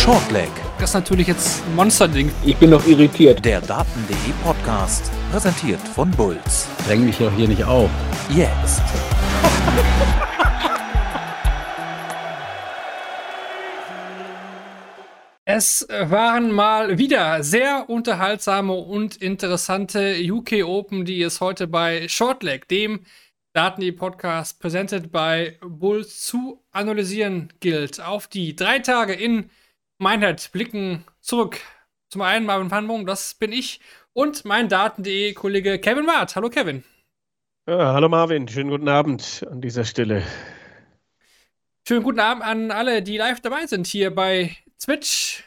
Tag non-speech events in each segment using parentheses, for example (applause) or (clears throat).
Shortleg. Das ist natürlich jetzt ein Monsterding. Ich bin noch irritiert. Der Daten.de Podcast, präsentiert von Bulls. Dräng mich doch hier nicht auf. Jetzt. (laughs) Es waren mal wieder sehr unterhaltsame und interessante UK Open, die es heute bei Shortleg, dem Daten.de Podcast, presented by Bulls, zu analysieren gilt. Auf die drei Tage in Meinheit blicken zurück. Zum einen Marvin Panbung, das bin ich, und mein Daten.de Kollege Kevin Wart. Hallo Kevin. Ja, hallo Marvin, schönen guten Abend an dieser Stelle. Schönen guten Abend an alle, die live dabei sind hier bei Twitch.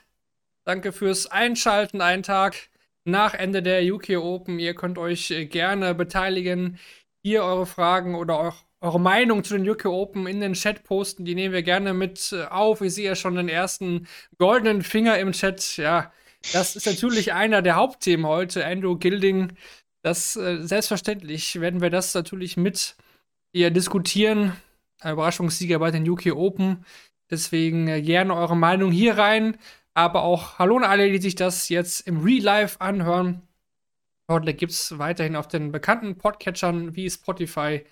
Danke fürs Einschalten, einen Tag nach Ende der UK Open. Ihr könnt euch äh, gerne beteiligen, hier eure Fragen oder auch eure Meinung zu den UK Open in den Chat posten. Die nehmen wir gerne mit äh, auf. Ich sehe ja schon den ersten goldenen Finger im Chat. Ja, das ist natürlich einer der Hauptthemen heute. Andrew Gilding. Das äh, selbstverständlich werden wir das natürlich mit ihr diskutieren. Ein Überraschungssieger bei den UK Open. Deswegen äh, gerne eure Meinung hier rein. Aber auch Hallo an alle, die sich das jetzt im Real Life anhören. Dort gibt es weiterhin auf den bekannten Podcatchern wie Spotify,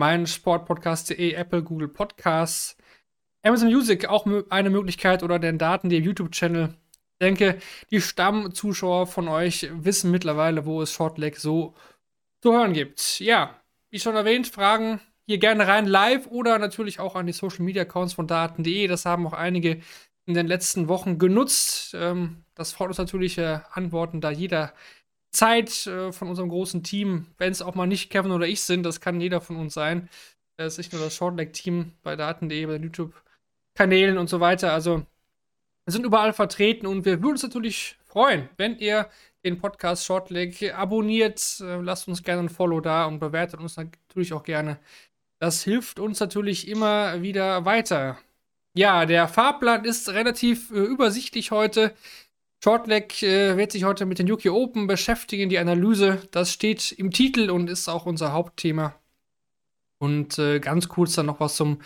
mein Sportpodcast.de, Apple, Google Podcasts, Amazon Music auch eine Möglichkeit oder den Daten, der YouTube-Channel. Ich denke, die Stammzuschauer von euch wissen mittlerweile, wo es Shortleg so zu hören gibt. Ja, wie schon erwähnt, Fragen hier gerne rein live oder natürlich auch an die Social Media Accounts von Daten.de. Das haben auch einige in den letzten Wochen genutzt. Ähm, das freut uns natürlich, äh, Antworten da jeder Zeit äh, von unserem großen Team, wenn es auch mal nicht Kevin oder ich sind, das kann jeder von uns sein. Das ist nicht nur das Shortleg-Team bei Daten.de, bei YouTube-Kanälen und so weiter. Also, wir sind überall vertreten und wir würden uns natürlich freuen, wenn ihr den Podcast Shortleg abonniert. Äh, lasst uns gerne ein Follow da und bewertet uns natürlich auch gerne. Das hilft uns natürlich immer wieder weiter. Ja, der Fahrplan ist relativ äh, übersichtlich heute. Shortleg äh, wird sich heute mit den UK Open beschäftigen, die Analyse. Das steht im Titel und ist auch unser Hauptthema. Und äh, ganz kurz dann noch was zum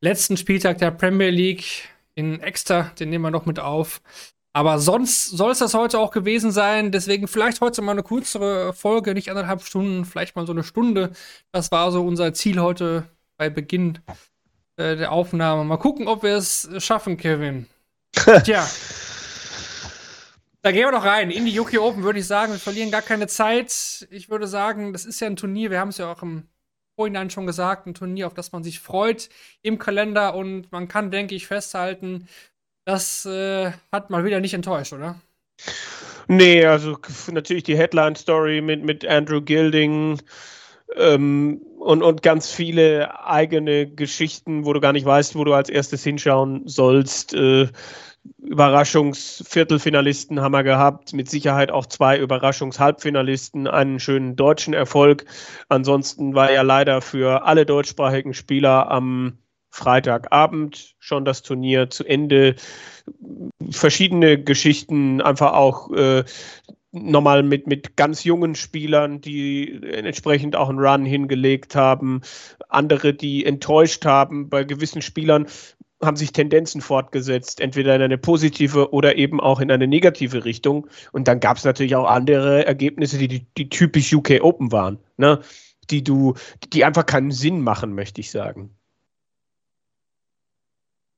letzten Spieltag der Premier League in Extra. Den nehmen wir noch mit auf. Aber sonst soll es das heute auch gewesen sein. Deswegen vielleicht heute mal eine kürzere Folge, nicht anderthalb Stunden, vielleicht mal so eine Stunde. Das war so unser Ziel heute bei Beginn äh, der Aufnahme. Mal gucken, ob wir es schaffen, Kevin. (laughs) Tja. Da gehen wir doch rein. In die UK Open würde ich sagen, wir verlieren gar keine Zeit. Ich würde sagen, das ist ja ein Turnier, wir haben es ja auch im Vorhinein schon gesagt, ein Turnier, auf das man sich freut im Kalender und man kann, denke ich, festhalten, das äh, hat mal wieder nicht enttäuscht, oder? Nee, also natürlich die Headline-Story mit, mit Andrew Gilding ähm, und, und ganz viele eigene Geschichten, wo du gar nicht weißt, wo du als erstes hinschauen sollst. Äh, Überraschungsviertelfinalisten haben wir gehabt, mit Sicherheit auch zwei Überraschungshalbfinalisten, einen schönen deutschen Erfolg. Ansonsten war ja leider für alle deutschsprachigen Spieler am Freitagabend schon das Turnier zu Ende. Verschiedene Geschichten, einfach auch äh, nochmal mit, mit ganz jungen Spielern, die entsprechend auch einen Run hingelegt haben, andere, die enttäuscht haben. Bei gewissen Spielern haben sich Tendenzen fortgesetzt, entweder in eine positive oder eben auch in eine negative Richtung. Und dann gab es natürlich auch andere Ergebnisse, die, die, die typisch UK Open waren, ne? die du, die einfach keinen Sinn machen, möchte ich sagen.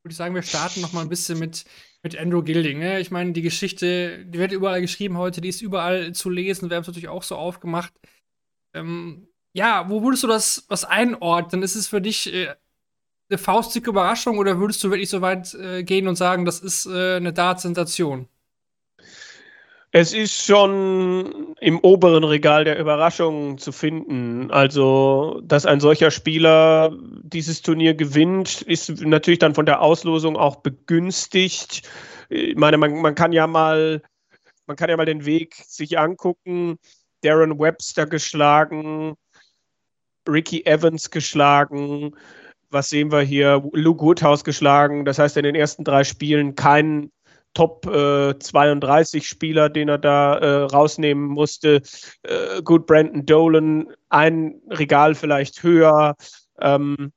Würde ich sagen, wir starten noch mal ein bisschen mit, mit Andrew Gilding. Ne? Ich meine, die Geschichte, die wird überall geschrieben heute, die ist überall zu lesen. Wir haben es natürlich auch so aufgemacht. Ähm, ja, wo würdest du das was einordnen? Ist es für dich äh, eine faustdicke Überraschung oder würdest du wirklich so weit äh, gehen und sagen, das ist äh, eine Dart-Sensation? Es ist schon im oberen Regal der Überraschungen zu finden. Also, dass ein solcher Spieler dieses Turnier gewinnt, ist natürlich dann von der Auslosung auch begünstigt. Ich meine, man, man kann ja mal, man kann ja mal den Weg sich angucken. Darren Webster geschlagen, Ricky Evans geschlagen, was sehen wir hier? Luke Woodhouse geschlagen. Das heißt, in den ersten drei Spielen kein Top äh, 32 Spieler, den er da äh, rausnehmen musste. Äh, gut, Brandon Dolan, ein Regal vielleicht höher. Ähm,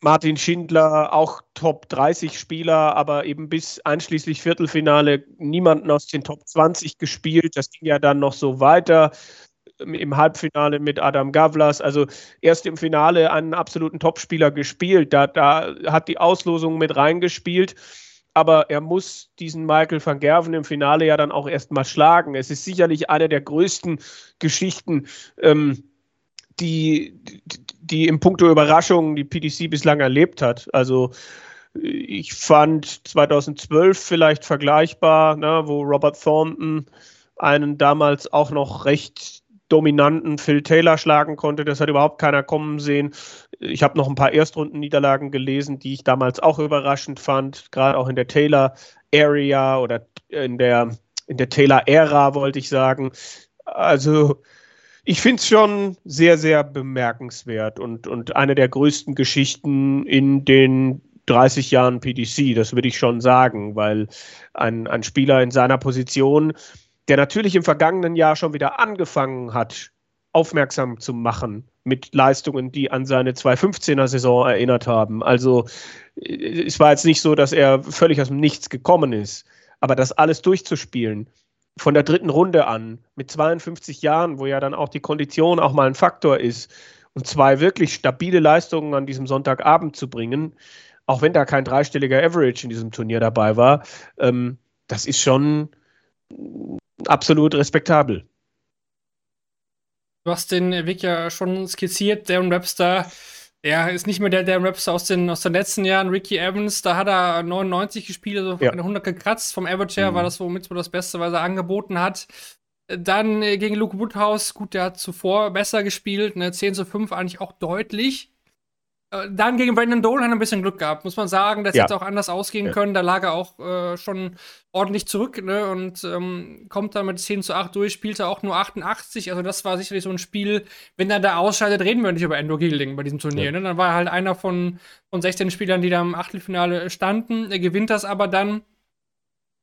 Martin Schindler, auch Top 30 Spieler, aber eben bis einschließlich Viertelfinale niemanden aus den Top 20 gespielt. Das ging ja dann noch so weiter im Halbfinale mit Adam Gavlas. Also erst im Finale einen absoluten Topspieler gespielt. Da, da hat die Auslosung mit reingespielt. Aber er muss diesen Michael van Gerven im Finale ja dann auch erstmal schlagen. Es ist sicherlich eine der größten Geschichten, ähm, die, die im Punkto Überraschungen die PDC bislang erlebt hat. Also ich fand 2012 vielleicht vergleichbar, ne, wo Robert Thornton einen damals auch noch recht dominanten Phil Taylor schlagen konnte. Das hat überhaupt keiner kommen sehen. Ich habe noch ein paar Erstrundenniederlagen gelesen, die ich damals auch überraschend fand, gerade auch in der Taylor Area oder in der, in der Taylor Ära, wollte ich sagen. Also ich finde es schon sehr, sehr bemerkenswert und, und eine der größten Geschichten in den 30 Jahren PDC, das würde ich schon sagen, weil ein, ein Spieler in seiner Position, der natürlich im vergangenen Jahr schon wieder angefangen hat, aufmerksam zu machen mit Leistungen, die an seine 2015er Saison erinnert haben. Also es war jetzt nicht so, dass er völlig aus dem Nichts gekommen ist, aber das alles durchzuspielen, von der dritten Runde an, mit 52 Jahren, wo ja dann auch die Kondition auch mal ein Faktor ist, und zwei wirklich stabile Leistungen an diesem Sonntagabend zu bringen, auch wenn da kein dreistelliger Average in diesem Turnier dabei war, ähm, das ist schon absolut respektabel. Du hast den Weg ja schon skizziert, Darren Webster er ist nicht mehr der, der Raps aus den, aus den letzten Jahren. Ricky Evans, da hat er 99 gespielt, also ja. eine 100 gekratzt. Vom Average her mhm. war das womit das Beste, was er angeboten hat. Dann äh, gegen Luke Woodhouse, gut, der hat zuvor besser gespielt, ne, 10 zu 5 eigentlich auch deutlich. Äh, dann gegen Brandon Dole hat er ein bisschen Glück gehabt, muss man sagen. Das ja. hätte auch anders ausgehen ja. können. Da lag er auch äh, schon ordentlich zurück ne? und ähm, kommt dann mit 10 zu 8 durch, spielte auch nur 88. Also, das war sicherlich so ein Spiel. Wenn er da ausscheidet, reden wir nicht über Endo Gilding bei diesem Turnier. Ja. Ne? Dann war er halt einer von, von 16 Spielern, die da im Achtelfinale standen. Er gewinnt das aber dann.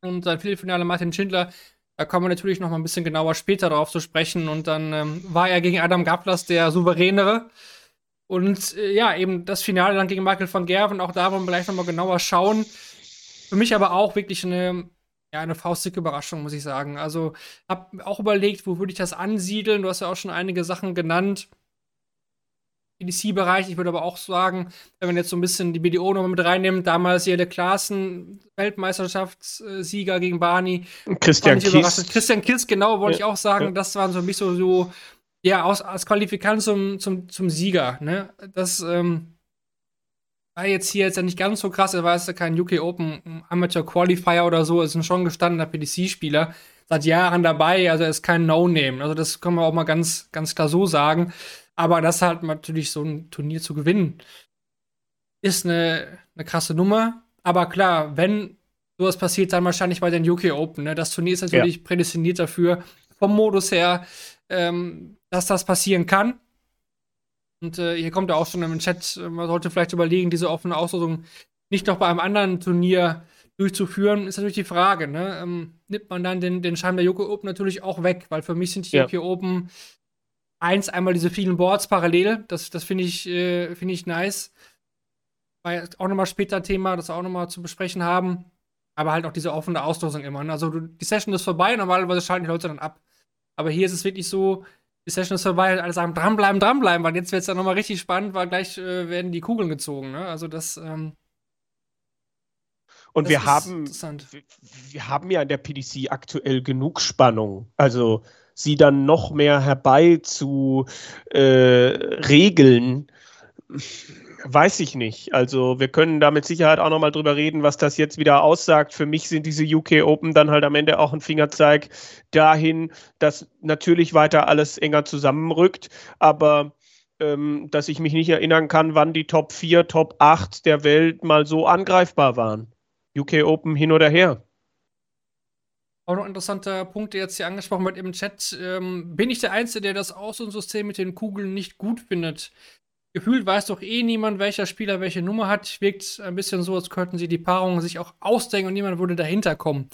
Und sein Viertelfinale Martin Schindler da kommen wir natürlich noch mal ein bisschen genauer später darauf zu sprechen. Und dann ähm, war er gegen Adam Gablas der souveränere. Und äh, ja, eben das Finale dann gegen Michael van Gerven, auch da wollen wir gleich nochmal genauer schauen. Für mich aber auch wirklich eine, ja, eine faustdicke Überraschung, muss ich sagen. Also, hab auch überlegt, wo würde ich das ansiedeln? Du hast ja auch schon einige Sachen genannt. EDC-Bereich, ich würde aber auch sagen, wenn man jetzt so ein bisschen die BDO nochmal mit reinnimmt, damals hier der Klassen, Weltmeisterschaftssieger gegen Barney. Christian Kiss. Christian Kiss, genau, wollte ja, ich auch sagen. Ja. Das waren so ein bisschen so ja, aus, als Qualifikant zum, zum, zum Sieger. Ne? Das ähm, war jetzt hier jetzt ja nicht ganz so krass. Er war jetzt ja kein UK Open Amateur Qualifier oder so. Er ist ein schon gestandener PDC-Spieler. Seit Jahren dabei. Also er ist kein No-Name. Also das können wir auch mal ganz, ganz klar so sagen. Aber das halt natürlich so ein Turnier zu gewinnen, ist eine, eine krasse Nummer. Aber klar, wenn sowas passiert, dann wahrscheinlich bei den UK Open. Ne? Das Turnier ist natürlich ja. prädestiniert dafür, vom Modus her. Ähm, dass das passieren kann. Und äh, hier kommt ja auch schon im Chat, äh, man sollte vielleicht überlegen, diese offene Auslosung nicht noch bei einem anderen Turnier durchzuführen, ist natürlich die Frage. Ne? Ähm, nimmt man dann den, den Schein der Yoko Open natürlich auch weg, weil für mich sind die ja. Yoko Open eins, einmal diese vielen Boards parallel. Das, das finde ich, äh, find ich nice. Weil auch nochmal später Thema, das auch nochmal zu besprechen haben. Aber halt auch diese offene Auslosung immer. Ne? Also die Session ist vorbei, normalerweise schalten die Leute dann ab. Aber hier ist es wirklich so, die Session ist vorbei, alle sagen dranbleiben, dranbleiben, weil jetzt wird es dann nochmal richtig spannend, weil gleich äh, werden die Kugeln gezogen. Ne? Also das. Ähm, und das wir haben, wir haben ja in der PDC aktuell genug Spannung. Also sie dann noch mehr herbei zu äh, regeln Weiß ich nicht. Also wir können da mit Sicherheit auch nochmal drüber reden, was das jetzt wieder aussagt. Für mich sind diese UK Open dann halt am Ende auch ein Fingerzeig dahin, dass natürlich weiter alles enger zusammenrückt, aber ähm, dass ich mich nicht erinnern kann, wann die Top 4, Top 8 der Welt mal so angreifbar waren. UK Open hin oder her. Auch noch ein interessanter Punkt, der jetzt hier angesprochen wird im Chat. Ähm, bin ich der Einzige, der das Außensystem mit den Kugeln nicht gut findet? Gefühlt weiß doch eh niemand, welcher Spieler welche Nummer hat. Wirkt ein bisschen so, als könnten sie die Paarungen sich auch ausdenken und niemand würde dahinter kommen.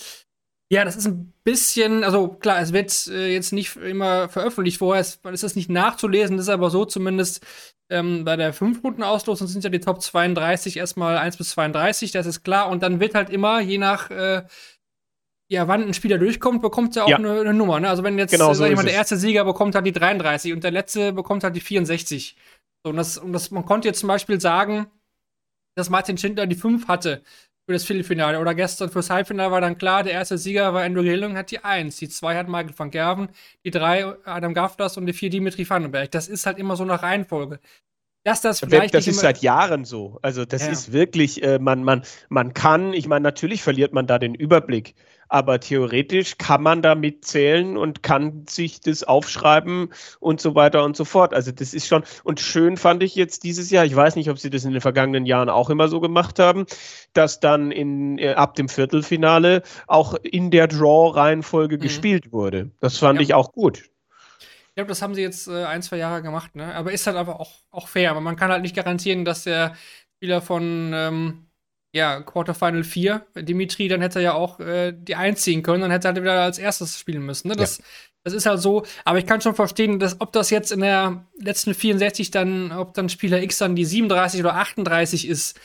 Ja, das ist ein bisschen, also klar, es wird äh, jetzt nicht immer veröffentlicht vorher, es ist das nicht nachzulesen, das ist aber so zumindest ähm, bei der 5-Runden-Auslosung sind ja die Top 32 erstmal 1 bis 32, das ist klar. Und dann wird halt immer, je nach äh, ja, wann ein Spieler durchkommt, bekommt er auch ja. eine, eine, Nummer. Ne? Also wenn jetzt, genau, so sag ich mal, der erste Sieger bekommt halt die 33 und der letzte bekommt halt die 64. So, und das, und das, man konnte jetzt zum Beispiel sagen, dass Martin Schindler die 5 hatte für das Viertelfinale. Oder gestern fürs Halbfinale war dann klar, der erste Sieger war Andrew Gilling, hat die 1. Die 2 hat Michael van Gerven, die 3 Adam Gaftas und die 4 Dimitri Vandenberg. Das ist halt immer so nach Reihenfolge. Dass das vielleicht. Das ist seit Jahren so. Also, das ja. ist wirklich, äh, man, man, man kann, ich meine, natürlich verliert man da den Überblick aber theoretisch kann man damit zählen und kann sich das aufschreiben und so weiter und so fort. Also das ist schon, und schön fand ich jetzt dieses Jahr, ich weiß nicht, ob sie das in den vergangenen Jahren auch immer so gemacht haben, dass dann in, äh, ab dem Viertelfinale auch in der Draw-Reihenfolge mhm. gespielt wurde. Das fand ja. ich auch gut. Ich glaube, das haben sie jetzt äh, ein, zwei Jahre gemacht, ne? Aber ist halt einfach auch, auch fair. Aber man kann halt nicht garantieren, dass der Spieler von ähm, ja, Quarterfinal 4, Dimitri, dann hätte er ja auch äh, die einziehen können, dann hätte er halt wieder als erstes spielen müssen. Ne? Das, ja. das ist halt so, aber ich kann schon verstehen, dass ob das jetzt in der letzten 64 dann, ob dann Spieler X dann die 37 oder 38 ist,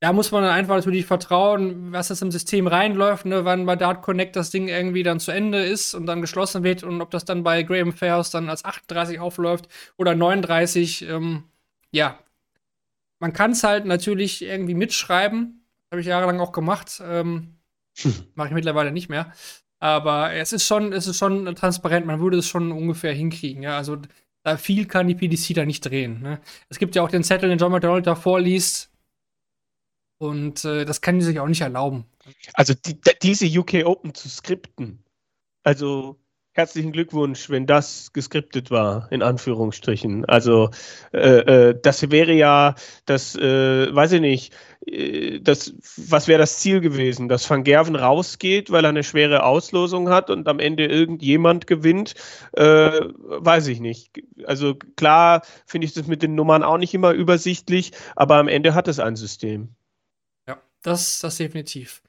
da muss man dann einfach natürlich vertrauen, was das im System reinläuft, ne, wann bei Dart Connect das Ding irgendwie dann zu Ende ist und dann geschlossen wird und ob das dann bei Graham Fairhouse dann als 38 aufläuft oder 39. Ähm, ja, man kann es halt natürlich irgendwie mitschreiben, habe ich jahrelang auch gemacht. Ähm, Mache ich mittlerweile nicht mehr. Aber es ist schon, es ist schon transparent, man würde es schon ungefähr hinkriegen. Ja? Also da viel kann die PDC da nicht drehen. Ne? Es gibt ja auch den Zettel, den John McDonald da vorliest. Und äh, das kann die sich auch nicht erlauben. Also die, diese UK Open zu skripten, also herzlichen Glückwunsch, wenn das geskriptet war, in Anführungsstrichen. Also äh, äh, das wäre ja das, äh, weiß ich nicht, das, was wäre das Ziel gewesen? Dass Van Gerven rausgeht, weil er eine schwere Auslosung hat und am Ende irgendjemand gewinnt? Äh, weiß ich nicht. Also klar finde ich das mit den Nummern auch nicht immer übersichtlich, aber am Ende hat es ein System. Ja, das, das definitiv.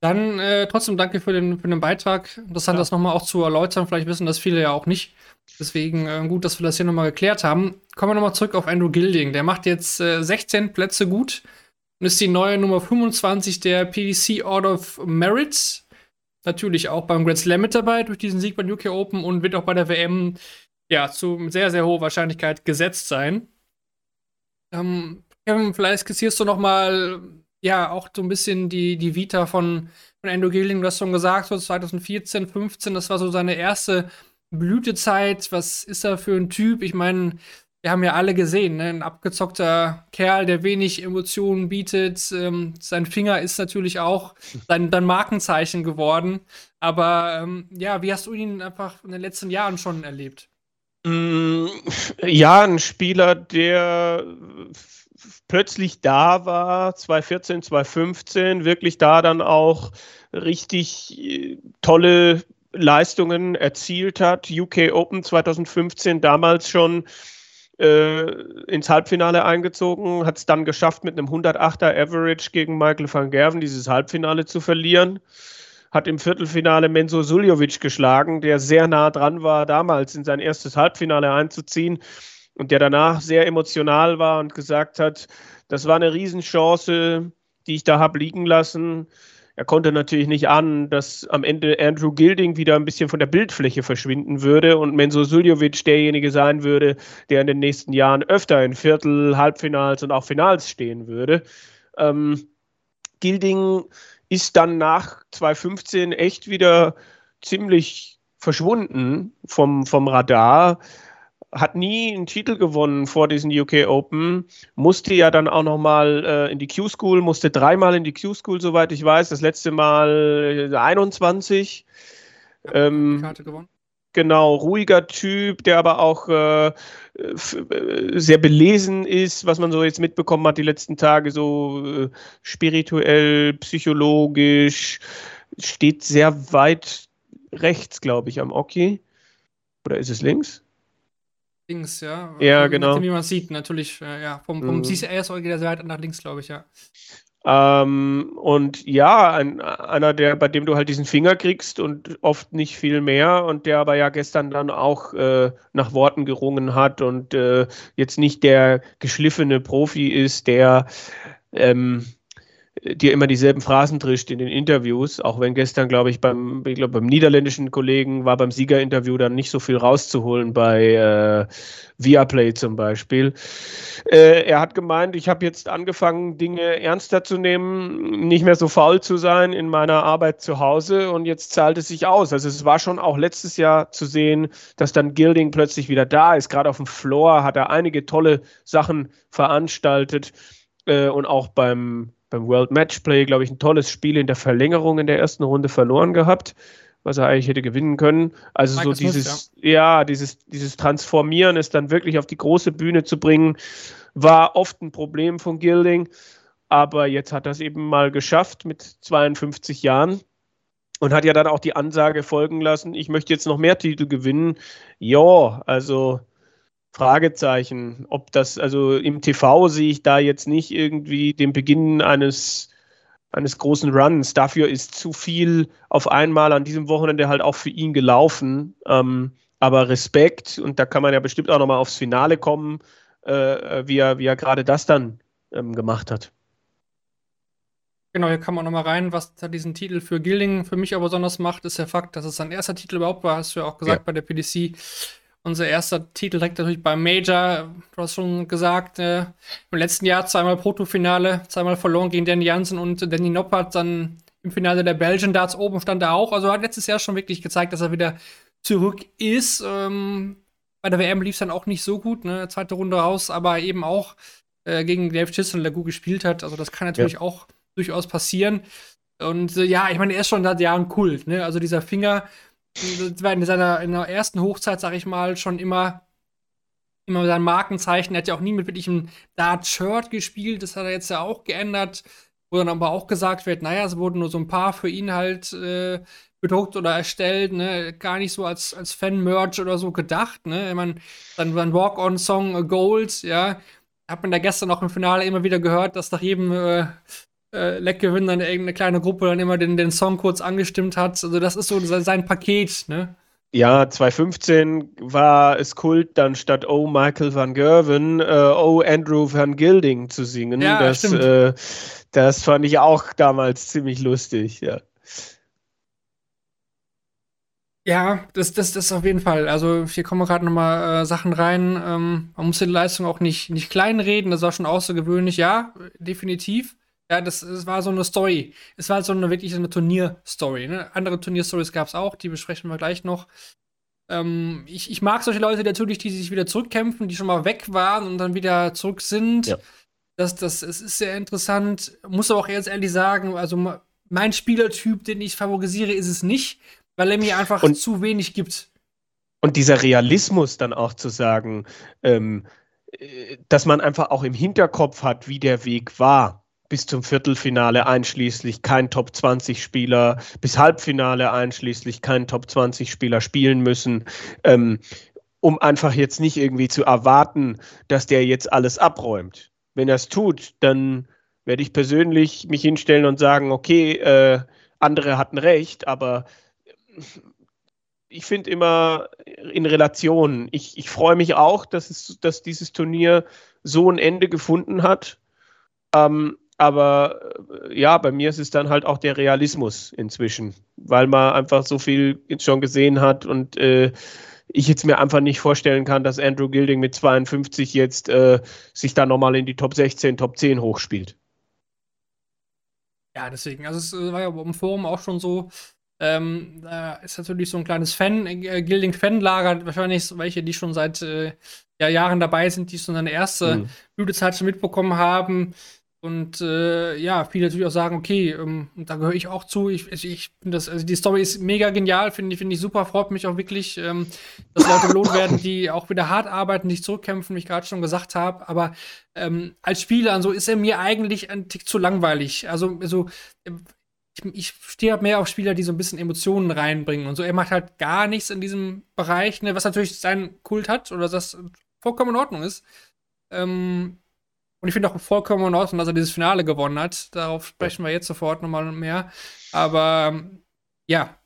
Dann äh, trotzdem danke für den, für den Beitrag. Interessant, ja. das nochmal auch zu erläutern. Vielleicht wissen das viele ja auch nicht. Deswegen äh, gut, dass wir das hier nochmal geklärt haben. Kommen wir nochmal zurück auf Andrew Gilding. Der macht jetzt äh, 16 Plätze gut und ist die neue Nummer 25 der PDC Order of Merit. Natürlich auch beim Grand Slam mit dabei durch diesen Sieg beim UK Open und wird auch bei der WM ja zu sehr, sehr hoher Wahrscheinlichkeit gesetzt sein. Ähm, Kevin, vielleicht skizzierst du nochmal ja auch so ein bisschen die, die Vita von, von Endo Gilling, du hast schon gesagt, so 2014, 15, das war so seine erste Blütezeit. Was ist er für ein Typ? Ich meine, wir haben ja alle gesehen, ne? ein abgezockter Kerl, der wenig Emotionen bietet. Ähm, sein Finger ist natürlich auch sein, sein Markenzeichen geworden. Aber ähm, ja, wie hast du ihn einfach in den letzten Jahren schon erlebt? Mm, ja, ein Spieler, der plötzlich da war, 2014, 2015, wirklich da dann auch richtig äh, tolle Leistungen erzielt hat. UK Open 2015 damals schon ins Halbfinale eingezogen, hat es dann geschafft, mit einem 108er Average gegen Michael van Gerven dieses Halbfinale zu verlieren. Hat im Viertelfinale Menzo Suljovic geschlagen, der sehr nah dran war, damals in sein erstes Halbfinale einzuziehen und der danach sehr emotional war und gesagt hat, das war eine Riesenchance, die ich da habe liegen lassen. Er konnte natürlich nicht ahnen, dass am Ende Andrew Gilding wieder ein bisschen von der Bildfläche verschwinden würde und Menzo Suljovic derjenige sein würde, der in den nächsten Jahren öfter in Viertel, Halbfinals und auch Finals stehen würde. Ähm, Gilding ist dann nach 2015 echt wieder ziemlich verschwunden vom, vom Radar hat nie einen Titel gewonnen vor diesen UK Open, musste ja dann auch nochmal äh, in die Q-School, musste dreimal in die Q-School, soweit ich weiß, das letzte Mal 21. Ja, ähm, Karte gewonnen. Genau, ruhiger Typ, der aber auch äh, äh, sehr belesen ist, was man so jetzt mitbekommen hat die letzten Tage, so äh, spirituell, psychologisch, steht sehr weit rechts, glaube ich, am Oki. Oder ist es links? Links, ja. Ja, genau. Wie man sieht, natürlich, äh, ja. Vom, vom mhm. Geht der Seite nach links, glaube ich, ja. Ähm, und ja, ein, einer, der, bei dem du halt diesen Finger kriegst und oft nicht viel mehr und der aber ja gestern dann auch äh, nach Worten gerungen hat und äh, jetzt nicht der geschliffene Profi ist, der ähm, dir immer dieselben Phrasen trischt in den Interviews, auch wenn gestern, glaube ich, beim, ich glaube, beim niederländischen Kollegen war beim Siegerinterview dann nicht so viel rauszuholen bei äh, Viaplay zum Beispiel. Äh, er hat gemeint, ich habe jetzt angefangen, Dinge ernster zu nehmen, nicht mehr so faul zu sein in meiner Arbeit zu Hause und jetzt zahlt es sich aus. Also es war schon auch letztes Jahr zu sehen, dass dann Gilding plötzlich wieder da ist. Gerade auf dem Floor hat er einige tolle Sachen veranstaltet äh, und auch beim beim World Matchplay, glaube ich, ein tolles Spiel in der Verlängerung in der ersten Runde verloren gehabt, was er eigentlich hätte gewinnen können. Also Mike so dieses, Smith, ja. ja, dieses, dieses Transformieren, es dann wirklich auf die große Bühne zu bringen, war oft ein Problem von Gilding. Aber jetzt hat er es eben mal geschafft mit 52 Jahren und hat ja dann auch die Ansage folgen lassen, ich möchte jetzt noch mehr Titel gewinnen. Ja, also Fragezeichen, ob das, also im TV sehe ich da jetzt nicht irgendwie den Beginn eines, eines großen Runs. Dafür ist zu viel auf einmal an diesem Wochenende halt auch für ihn gelaufen. Ähm, aber Respekt, und da kann man ja bestimmt auch nochmal aufs Finale kommen, äh, wie er, wie er gerade das dann ähm, gemacht hat. Genau, hier kann man nochmal rein, was diesen Titel für Gilding für mich aber besonders macht, ist der Fakt, dass es sein erster Titel überhaupt war, hast du ja auch gesagt ja. bei der PDC. Unser erster Titel direkt natürlich beim Major. Du hast schon gesagt, äh, im letzten Jahr zweimal Protofinale, zweimal verloren gegen Danny Jansen und Danny Noppert. Dann im Finale der Belgian Darts oben stand er auch. Also hat letztes Jahr schon wirklich gezeigt, dass er wieder zurück ist. Ähm, bei der WM lief es dann auch nicht so gut, ne? Zweite Runde raus, aber eben auch äh, gegen Dave Chisholm, der gut gespielt hat. Also das kann natürlich ja. auch durchaus passieren. Und äh, ja, ich meine, er ist schon seit Jahren Kult, ne? Also dieser Finger, in seiner, in der ersten Hochzeit, sag ich mal, schon immer, immer sein Markenzeichen. Er hat ja auch nie mit wirklichem Dart-Shirt gespielt, das hat er jetzt ja auch geändert, wo dann aber auch gesagt wird, naja, es wurden nur so ein paar für ihn halt äh, bedruckt oder erstellt, ne, gar nicht so als, als Fan-Merch oder so gedacht, ne, ich meine, dann ein Walk-On-Song Gold, ja, hat man da gestern auch im Finale immer wieder gehört, dass nach jedem äh, äh, Leckgewinn dann irgendeine kleine Gruppe dann immer den, den Song kurz angestimmt hat. Also das ist so sein Paket, ne? Ja, 2015 war es Kult, dann statt Oh Michael van Gerwen, äh, Oh Andrew van Gilding zu singen. Ja, das, stimmt. Äh, das fand ich auch damals ziemlich lustig, ja. Ja, das, das, das auf jeden Fall. Also hier kommen gerade nochmal äh, Sachen rein. Ähm, man muss die Leistung auch nicht, nicht kleinreden, das war schon außergewöhnlich, ja, definitiv. Ja, das, das war so eine Story. Es war so eine wirklich eine Turnierstory. Ne? Andere Turnierstories gab es auch, die besprechen wir gleich noch. Ähm, ich, ich mag solche Leute natürlich, die sich wieder zurückkämpfen, die schon mal weg waren und dann wieder zurück sind. Ja. Das, das, es ist sehr interessant. Muss aber auch jetzt ehrlich sagen, also mein Spielertyp, den ich favorisiere, ist es nicht, weil er mir einfach und, zu wenig gibt. Und dieser Realismus dann auch zu sagen, ähm, äh, dass man einfach auch im Hinterkopf hat, wie der Weg war bis zum Viertelfinale einschließlich kein Top 20 Spieler, bis Halbfinale einschließlich kein Top 20 Spieler spielen müssen, ähm, um einfach jetzt nicht irgendwie zu erwarten, dass der jetzt alles abräumt. Wenn er es tut, dann werde ich persönlich mich hinstellen und sagen, okay, äh, andere hatten recht, aber ich finde immer in Relation. Ich, ich freue mich auch, dass, es, dass dieses Turnier so ein Ende gefunden hat. Ähm, aber äh, ja, bei mir ist es dann halt auch der Realismus inzwischen, weil man einfach so viel schon gesehen hat und äh, ich jetzt mir einfach nicht vorstellen kann, dass Andrew Gilding mit 52 jetzt äh, sich da nochmal in die Top 16, Top 10 hochspielt. Ja, deswegen, also es äh, war ja im Forum auch schon so, ähm, da ist natürlich so ein kleines Fan, äh, Gilding-Fanlager, wahrscheinlich welche, die schon seit äh, ja, Jahren dabei sind, die schon seine erste mhm. Blütezeit schon mitbekommen haben. Und äh, ja, viele natürlich auch sagen, okay, ähm, da gehöre ich auch zu. Ich, ich finde das, also die Story ist mega genial, finde ich, finde ich super, freut mich auch wirklich, ähm, dass Leute belohnt (laughs) werden, die auch wieder hart arbeiten, nicht zurückkämpfen, wie ich gerade schon gesagt habe. Aber ähm, als Spieler, so ist er mir eigentlich ein Tick zu langweilig. Also, also ich, ich stehe halt mehr auf Spieler, die so ein bisschen Emotionen reinbringen und so. Er macht halt gar nichts in diesem Bereich, ne, was natürlich seinen Kult hat oder das vollkommen in Ordnung ist. Ähm, Und ich finde auch vollkommen in Ordnung, dass er dieses Finale gewonnen hat. Darauf sprechen wir jetzt sofort nochmal mehr. Aber ähm, ja,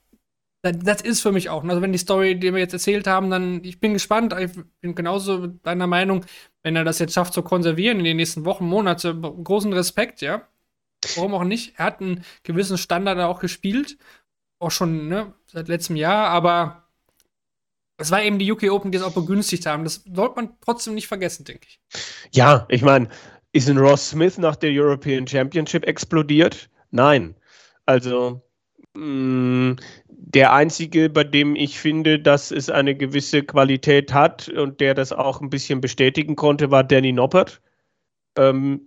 das, das, ist für mich auch. Also wenn die Story, die wir jetzt erzählt haben, dann, ich bin gespannt. Ich bin genauso deiner Meinung, wenn er das jetzt schafft zu konservieren in den nächsten Wochen, Monaten. Großen Respekt, ja. Warum auch nicht? Er hat einen gewissen Standard auch gespielt. Auch schon, ne, seit letztem Jahr, aber es war eben die UK Open, die es auch begünstigt haben. Das sollte man trotzdem nicht vergessen, denke ich. Ja, ich meine, ist ein Ross Smith nach der European Championship explodiert? Nein. Also mm, der einzige, bei dem ich finde, dass es eine gewisse Qualität hat und der das auch ein bisschen bestätigen konnte, war Danny Noppert. Ähm,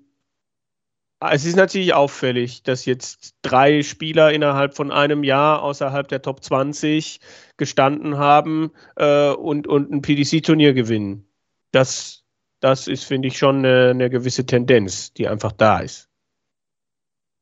es ist natürlich auffällig, dass jetzt drei Spieler innerhalb von einem Jahr außerhalb der Top 20 gestanden haben äh, und, und ein PDC-Turnier gewinnen. Das, das ist, finde ich, schon eine, eine gewisse Tendenz, die einfach da ist.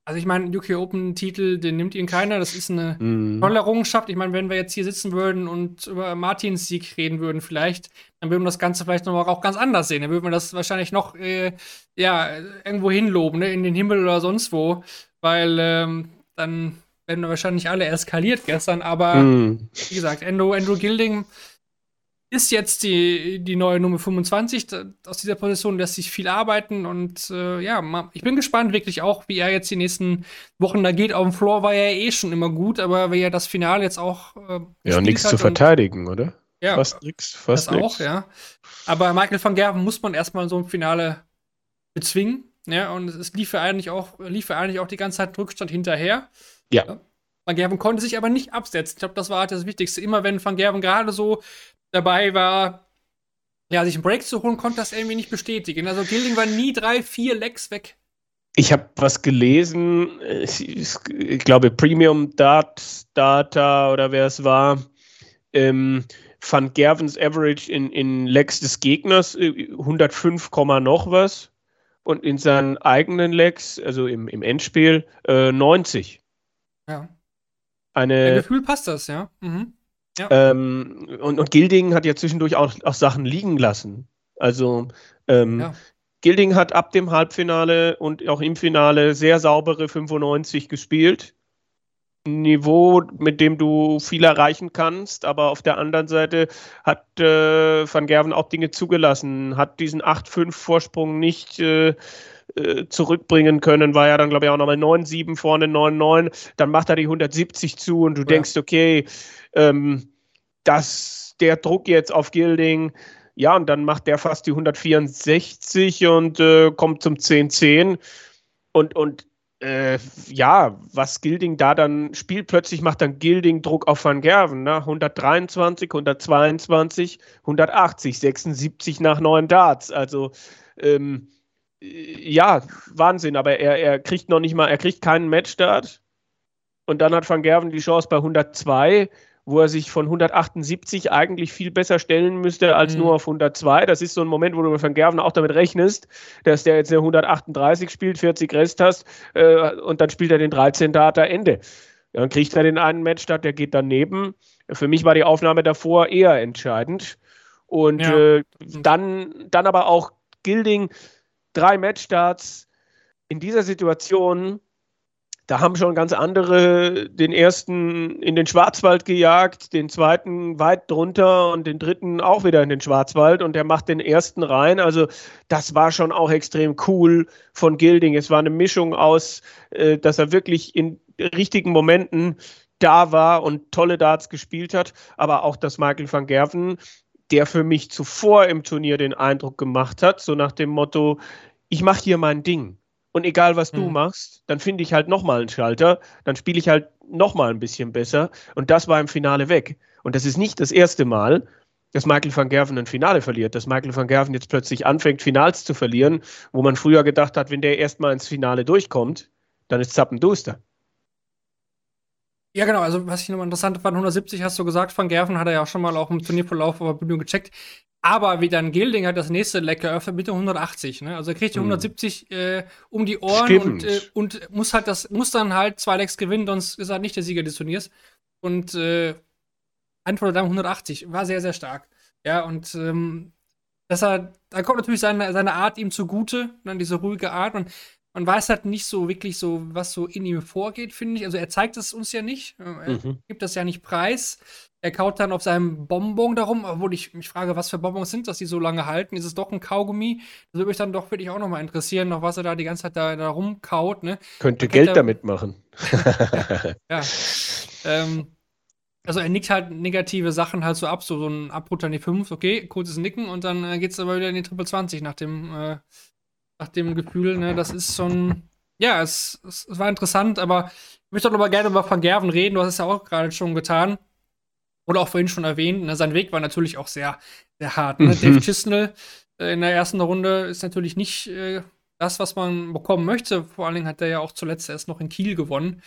Also ich meine, UK Open Titel, den nimmt ihn keiner. Das ist eine mm. tolle Errungenschaft. Ich meine, wenn wir jetzt hier sitzen würden und über Martins Sieg reden würden, vielleicht, dann würden wir das Ganze vielleicht noch auch ganz anders sehen. Dann würden wir das wahrscheinlich noch äh, ja irgendwo hinloben, ne? in den Himmel oder sonst wo, weil ähm, dann werden wir wahrscheinlich alle eskaliert gestern. Aber mm. wie gesagt, Andrew, Andrew Gilding ist jetzt die, die neue Nummer 25. Aus dieser Position lässt sich viel arbeiten und äh, ja, ich bin gespannt wirklich auch, wie er jetzt die nächsten Wochen da geht. Auf dem Floor war er eh schon immer gut, aber wie er das Finale jetzt auch. Äh, ja, nichts zu verteidigen, oder? Ja, fast nichts. Fast das nix. auch, ja. Aber Michael van Gerven muss man erstmal so ein Finale bezwingen. Ja, und es lief ja eigentlich auch, lief ja eigentlich auch die ganze Zeit Rückstand hinterher. Ja. Van Gerven konnte sich aber nicht absetzen. Ich glaube, das war halt das Wichtigste. Immer wenn Van Gerven gerade so dabei war, ja, sich einen Break zu holen, konnte das irgendwie nicht bestätigen. Also Gilding war nie drei, vier Lecks weg. Ich habe was gelesen, ich glaube Premium Data oder wer es war, ähm, Van Gervens Average in, in Lecks des Gegners 105, äh, noch was und in seinen eigenen Lecks, also im, im Endspiel, äh, 90. Ja. Eine, Gefühl passt das, ja. Mhm. Ja. Ähm, und, und Gilding hat ja zwischendurch auch, auch Sachen liegen lassen. Also ähm, ja. Gilding hat ab dem Halbfinale und auch im Finale sehr saubere 95 gespielt. Niveau, mit dem du viel erreichen kannst, aber auf der anderen Seite hat äh, Van Gerven auch Dinge zugelassen, hat diesen 8-5-Vorsprung nicht äh, äh, zurückbringen können, war ja dann, glaube ich, auch nochmal 9-7 vorne, 9-9, dann macht er die 170 zu und du ja. denkst, okay, ähm, dass der Druck jetzt auf Gilding, ja, und dann macht der fast die 164 und äh, kommt zum 10-10. Und, und äh, ja, was Gilding da dann spielt, plötzlich macht dann Gilding Druck auf Van Gerven. Ne? 123, 122, 180, 76 nach neun Darts. Also, ähm, ja, Wahnsinn, aber er, er kriegt noch nicht mal, er kriegt keinen Matchstart. Und dann hat Van Gerven die Chance bei 102 wo er sich von 178 eigentlich viel besser stellen müsste als mhm. nur auf 102. Das ist so ein Moment, wo du von Gerven auch damit rechnest, dass der jetzt eine 138 spielt, 40 Rest hast äh, und dann spielt er den 13 Data Ende. Dann kriegt er den einen Matchstart, der geht daneben. Für mich war die Aufnahme davor eher entscheidend. Und ja. äh, dann, dann aber auch Gilding, drei Matchstarts in dieser Situation da haben schon ganz andere den ersten in den Schwarzwald gejagt, den zweiten weit drunter und den dritten auch wieder in den Schwarzwald und der macht den ersten rein. Also das war schon auch extrem cool von Gilding. Es war eine Mischung aus, äh, dass er wirklich in richtigen Momenten da war und tolle Darts gespielt hat, aber auch, dass Michael van Gerven, der für mich zuvor im Turnier den Eindruck gemacht hat, so nach dem Motto, ich mache hier mein Ding. Und egal, was du mhm. machst, dann finde ich halt nochmal einen Schalter, dann spiele ich halt nochmal ein bisschen besser. Und das war im Finale weg. Und das ist nicht das erste Mal, dass Michael van Gerven ein Finale verliert, dass Michael van Gerven jetzt plötzlich anfängt, Finals zu verlieren, wo man früher gedacht hat, wenn der erstmal ins Finale durchkommt, dann ist Zappenduster. Ja, genau. Also, was ich nochmal interessant fand, 170 hast du gesagt, Van Gerven hat er ja auch schon mal auch im Turnierverlauf auf der Bühne gecheckt. Aber wie dann Gilding hat das nächste Leck geöffnet mit der 180. Ne? Also er kriegt die 170 hm. äh, um die Ohren und, äh, und muss halt das, muss dann halt zwei Lecks gewinnen, sonst ist er nicht der Sieger des Turniers. Und äh, Antwort dann 180. War sehr, sehr stark. Ja, und ähm, dass er, da kommt natürlich seine, seine Art ihm zugute, dann ne, diese ruhige Art. Und man weiß halt nicht so wirklich so, was so in ihm vorgeht, finde ich. Also er zeigt es uns ja nicht. Er mhm. gibt das ja nicht preis. Er kaut dann auf seinem Bonbon darum, obwohl ich mich frage, was für Bonbons sind das, die so lange halten? Ist es doch ein Kaugummi? Das würde mich dann doch wirklich auch noch mal interessieren, noch was er da die ganze Zeit da, da rumkaut. Ne? Könnte Geld er, damit machen. (laughs) ja. Ähm, also er nickt halt negative Sachen halt so ab, so, so ein Abrutter in die 5, okay, kurzes Nicken und dann äh, geht es aber wieder in die Triple 20 nach dem, äh, nach dem Gefühl, ne? Das ist schon, ja, es, es, es war interessant, aber ich möchte doch noch mal gerne über Van Gerven reden, du hast es ja auch gerade schon getan. Oder auch vorhin schon erwähnt, ne? sein Weg war natürlich auch sehr, sehr hart. Ne? Mhm. Dave Chisnell äh, in der ersten Runde ist natürlich nicht äh, das, was man bekommen möchte. Vor allen Dingen hat er ja auch zuletzt erst noch in Kiel gewonnen.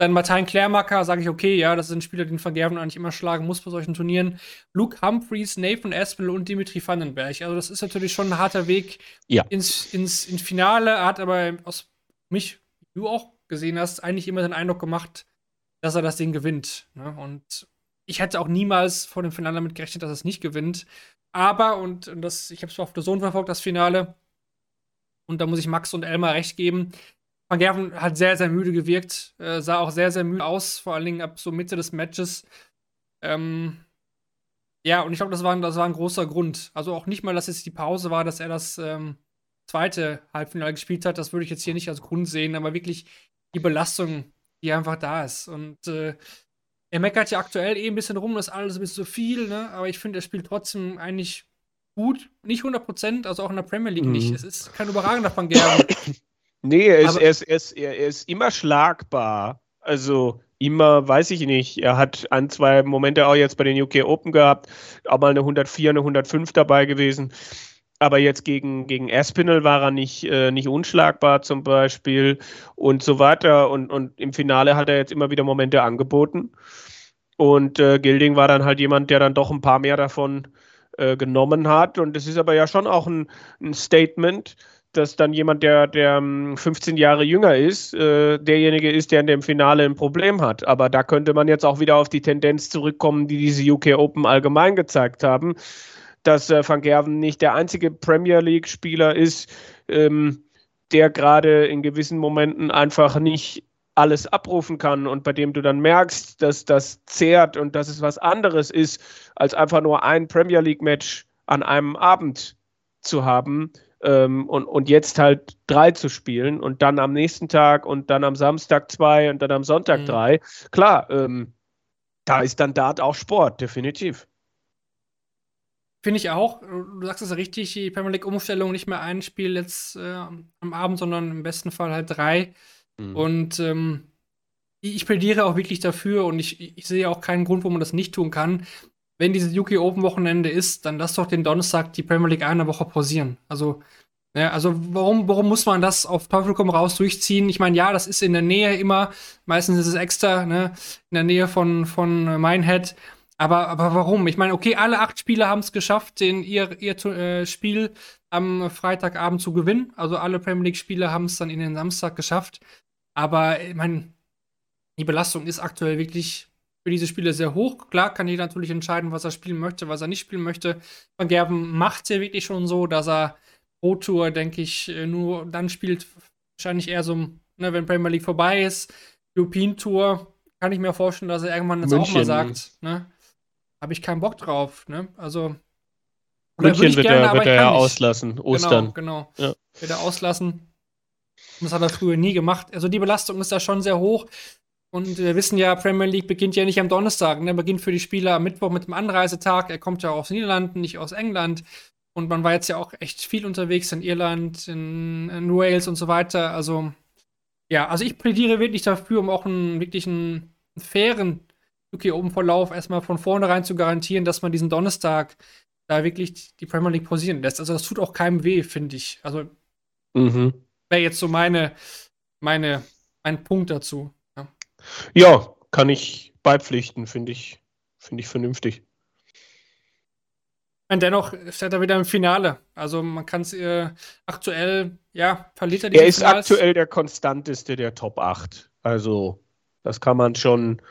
Dann Martin Klärmacker, sage ich, okay, ja, das sind Spieler, den Vergerben eigentlich immer schlagen muss bei solchen Turnieren. Luke Humphreys, Nathan Aspinall und Dimitri Vandenberg. Also, das ist natürlich schon ein harter Weg ja. ins, ins, ins Finale. Er hat aber aus mich, wie du auch gesehen hast, eigentlich immer den Eindruck gemacht, dass er das Ding gewinnt. Ne? Und ich hätte auch niemals vor dem Finale damit gerechnet, dass er es nicht gewinnt. Aber, und, und das, ich habe es auf der Sohn verfolgt, das Finale. Und da muss ich Max und Elmar recht geben. Van Gerven hat sehr, sehr müde gewirkt, äh, sah auch sehr, sehr müde aus, vor allen Dingen ab so Mitte des Matches. Ähm, ja, und ich glaube, das war, das war ein großer Grund. Also auch nicht mal, dass jetzt die Pause war, dass er das ähm, zweite Halbfinale gespielt hat, das würde ich jetzt hier nicht als Grund sehen, aber wirklich die Belastung, die einfach da ist. Und äh, er meckert ja aktuell eh ein bisschen rum, das ist alles ein bisschen zu viel, ne? aber ich finde, er spielt trotzdem eigentlich gut. Nicht 100% also auch in der Premier League mhm. nicht. Es ist kein überragender Van Gerven. (coughs) Nee, er ist, er, ist, er, ist, er ist immer schlagbar. Also immer, weiß ich nicht. Er hat ein, zwei Momente auch jetzt bei den UK Open gehabt, auch mal eine 104, eine 105 dabei gewesen. Aber jetzt gegen, gegen Aspinall war er nicht, äh, nicht unschlagbar zum Beispiel und so weiter. Und, und im Finale hat er jetzt immer wieder Momente angeboten. Und äh, Gilding war dann halt jemand, der dann doch ein paar mehr davon äh, genommen hat. Und das ist aber ja schon auch ein, ein Statement, dass dann jemand, der, der 15 ähm, Jahre jünger ist, äh, derjenige ist, der in dem Finale ein Problem hat. Aber da könnte man jetzt auch wieder auf die Tendenz zurückkommen, die diese UK Open allgemein gezeigt haben, dass äh, Van Gerven nicht der einzige Premier League-Spieler ist, ähm, der gerade in gewissen Momenten einfach nicht alles abrufen kann und bei dem du dann merkst, dass das zehrt und dass es was anderes ist, als einfach nur ein Premier League-Match an einem Abend zu haben ähm, und, und jetzt halt drei zu spielen und dann am nächsten Tag und dann am Samstag zwei und dann am Sonntag mhm. drei. Klar, ähm, da ist dann Dart auch Sport, definitiv. Finde ich auch. Du sagst es richtig, die Premier League-Umstellung nicht mehr ein Spiel jetzt äh, am Abend, sondern im besten Fall halt drei. Mhm. Und ähm, ich plädiere auch wirklich dafür und ich, ich sehe auch keinen Grund, warum man das nicht tun kann wenn dieses UK Open Wochenende ist, dann lass doch den Donnerstag die Premier League eine Woche pausieren. Also, ja, also warum, warum muss man das auf Teufel komm raus durchziehen? Ich meine, ja, das ist in der Nähe immer, meistens ist es extra, ne, in der Nähe von, von Minehead. Aber, aber warum? Ich meine, okay, alle acht Spieler haben es geschafft, den, ihr, ihr äh, Spiel am Freitagabend zu gewinnen. Also alle Premier League-Spieler haben es dann in den Samstag geschafft. Aber ich meine, die Belastung ist aktuell wirklich für diese Spiele sehr hoch. Klar kann jeder natürlich entscheiden, was er spielen möchte, was er nicht spielen möchte. Van Gerben macht es ja wirklich schon so, dass er Pro Tour, denke ich, äh, nur dann spielt, wahrscheinlich eher so, ne, wenn Premier League vorbei ist. European Tour kann ich mir vorstellen, dass er irgendwann jetzt auch mal sagt, ne, habe ich keinen Bock drauf, ne? Also München wird gerne, er, wird er ja auslassen, Ostern. Genau, genau. Ja. Wird er auslassen. Das hat er früher nie gemacht. Also die Belastung ist da schon sehr hoch. Und wir wissen ja, Premier League beginnt ja nicht am Donnerstag. Ne? Beginnt für die Spieler am Mittwoch mit dem Anreisetag. Er kommt ja aus Niederlanden, nicht aus England. Und man war jetzt ja auch echt viel unterwegs in Irland, in, in Wales und so weiter. Also, ja, also ich plädiere wirklich dafür, um auch einen wirklich einen, einen fairen UK Open Verlauf erstmal von vornherein zu garantieren, dass man diesen Donnerstag da wirklich die Premier League pausieren lässt. Also das tut auch keinem weh, finde ich. Also mhm. wäre jetzt so meine, meine, mein Punkt dazu. Ja, kann ich beipflichten, finde ich, finde ich vernünftig. Und dennoch steht er wieder im Finale. Also man kann es äh, aktuell, ja, verliert er die Er ist Finals. aktuell der konstanteste der Top 8. Also das kann man schon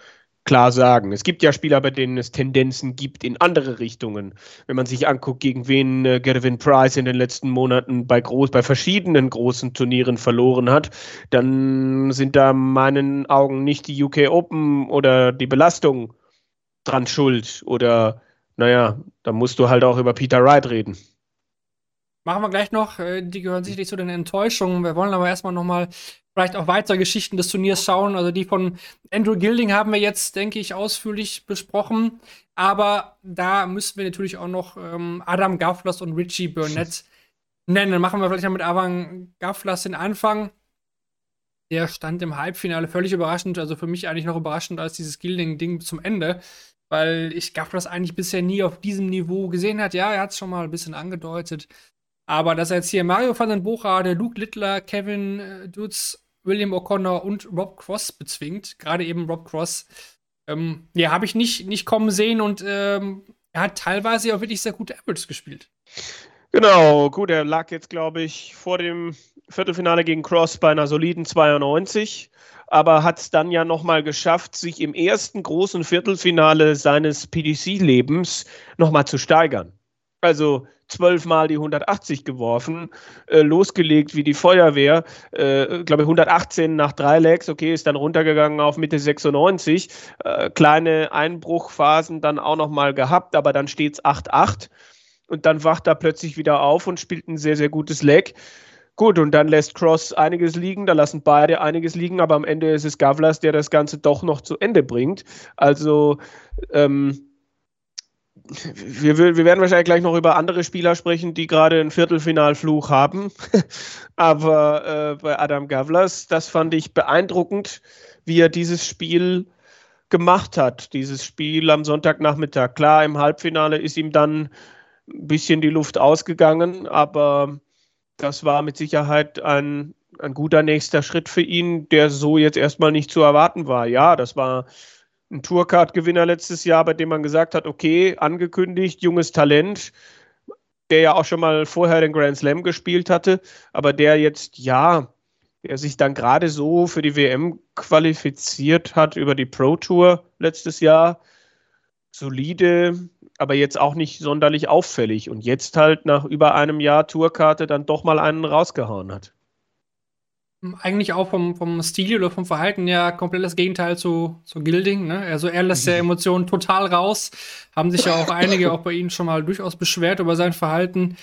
klar sagen. Es gibt ja Spieler, bei denen es Tendenzen gibt in andere Richtungen. Wenn man sich anguckt, gegen wen äh, Gervin Price in den letzten Monaten bei, groß, bei verschiedenen großen Turnieren verloren hat, dann sind da meinen Augen nicht die UK Open oder die Belastung dran schuld. Oder, naja, da musst du halt auch über Peter Wright reden. Machen wir gleich noch. Äh, die gehören sicherlich zu den Enttäuschungen. Wir wollen aber erstmal noch mal vielleicht auch weitere Geschichten des Turniers schauen. Also die von Andrew Gilding haben wir jetzt, denke ich, ausführlich besprochen. Aber da müssen wir natürlich auch noch ähm, Adam Gafflers und Richie Burnett nennen. Dann machen wir vielleicht noch mit Adam Gafflers den Anfang. Der stand im Halbfinale völlig überraschend, also für mich eigentlich noch überraschend als dieses Gilding-Ding zum Ende, weil ich Gafflers eigentlich bisher nie auf diesem Niveau gesehen hat. Ja, er hat es schon mal ein bisschen angedeutet, aber dass er jetzt hier Mario van den Bochrade, Luke Littler, Kevin äh, Dutz, William O'Connor und Rob Cross bezwingt, gerade eben Rob Cross, ähm, ja, habe ich nicht, nicht kommen sehen und ähm, er hat teilweise auch wirklich sehr gute Averages gespielt. Genau, gut, er lag jetzt, glaube ich, vor dem Viertelfinale gegen Cross bei einer soliden 92, aber hat es dann ja nochmal geschafft, sich im ersten großen Viertelfinale seines PDC-Lebens nochmal zu steigern. Also zwölfmal die 180 geworfen, äh, losgelegt wie die Feuerwehr, äh, glaube ich 118 nach drei Legs, okay, ist dann runtergegangen auf Mitte 96, äh, kleine Einbruchphasen dann auch nochmal gehabt, aber dann steht es 8-8 und dann wacht er plötzlich wieder auf und spielt ein sehr, sehr gutes Leg. Gut, und dann lässt Cross einiges liegen, da lassen beide einiges liegen, aber am Ende ist es Gavlas, der das Ganze doch noch zu Ende bringt. Also, ähm, wir, wir, werden wahrscheinlich gleich noch über andere Spieler sprechen, die gerade einen Viertelfinalfluch haben. (laughs) Aber äh, bei Adam Gavlas, das fand ich beeindruckend, wie er dieses Spiel gemacht hat. Dieses Spiel am Sonntagnachmittag. Klar, im Halbfinale ist ihm dann ein bisschen die Luft ausgegangen, aber das war mit Sicherheit ein, ein guter nächster Schritt für ihn, der so jetzt erstmal nicht zu erwarten war. Ja, das war ein Tourcard-Gewinner letztes Jahr, bei dem man gesagt hat, okay, angekündigt, junges Talent, der ja auch schon mal vorher den Grand Slam gespielt hatte, aber der jetzt, ja, der sich dann gerade so für die WM qualifiziert hat über die Pro Tour letztes Jahr. Solide, aber jetzt auch nicht sonderlich auffällig und jetzt halt nach über einem Jahr Tourkarte dann doch mal einen rausgehauen hat eigentlich auch vom, vom Stil oder vom Verhalten ja komplett das Gegenteil zu, zu Gilding. Ne? Also er lässt ja mhm. Emotionen total raus. Haben sich ja auch (laughs) einige auch bei ihm schon mal durchaus beschwert über sein Verhalten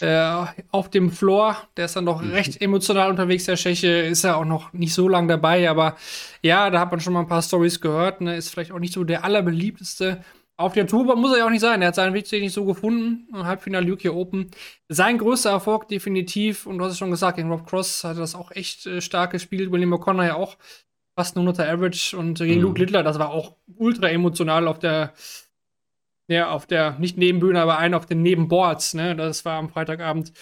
äh, auf dem Floor. Der ist dann doch mhm. recht emotional unterwegs, der Tscheche. Ist ja auch noch nicht so lange dabei, aber ja, da hat man schon mal ein paar Stories gehört. Ne? Ist vielleicht auch nicht so der allerbeliebteste auf der Tour muss er ja auch nicht sein. Er hat seinen Weg nicht so gefunden. Halbfinale UK Open. Sein größter Erfolg definitiv. Und du hast es schon gesagt, gegen Rob Cross hat er das auch echt äh, stark gespielt. William O'Connor ja auch fast ein 100er Average. Und gegen mhm. Luke Littler, das war auch ultra emotional auf der, ja, auf der, nicht Nebenbühne, aber ein auf den Nebenboards. Ne? Das war am Freitagabend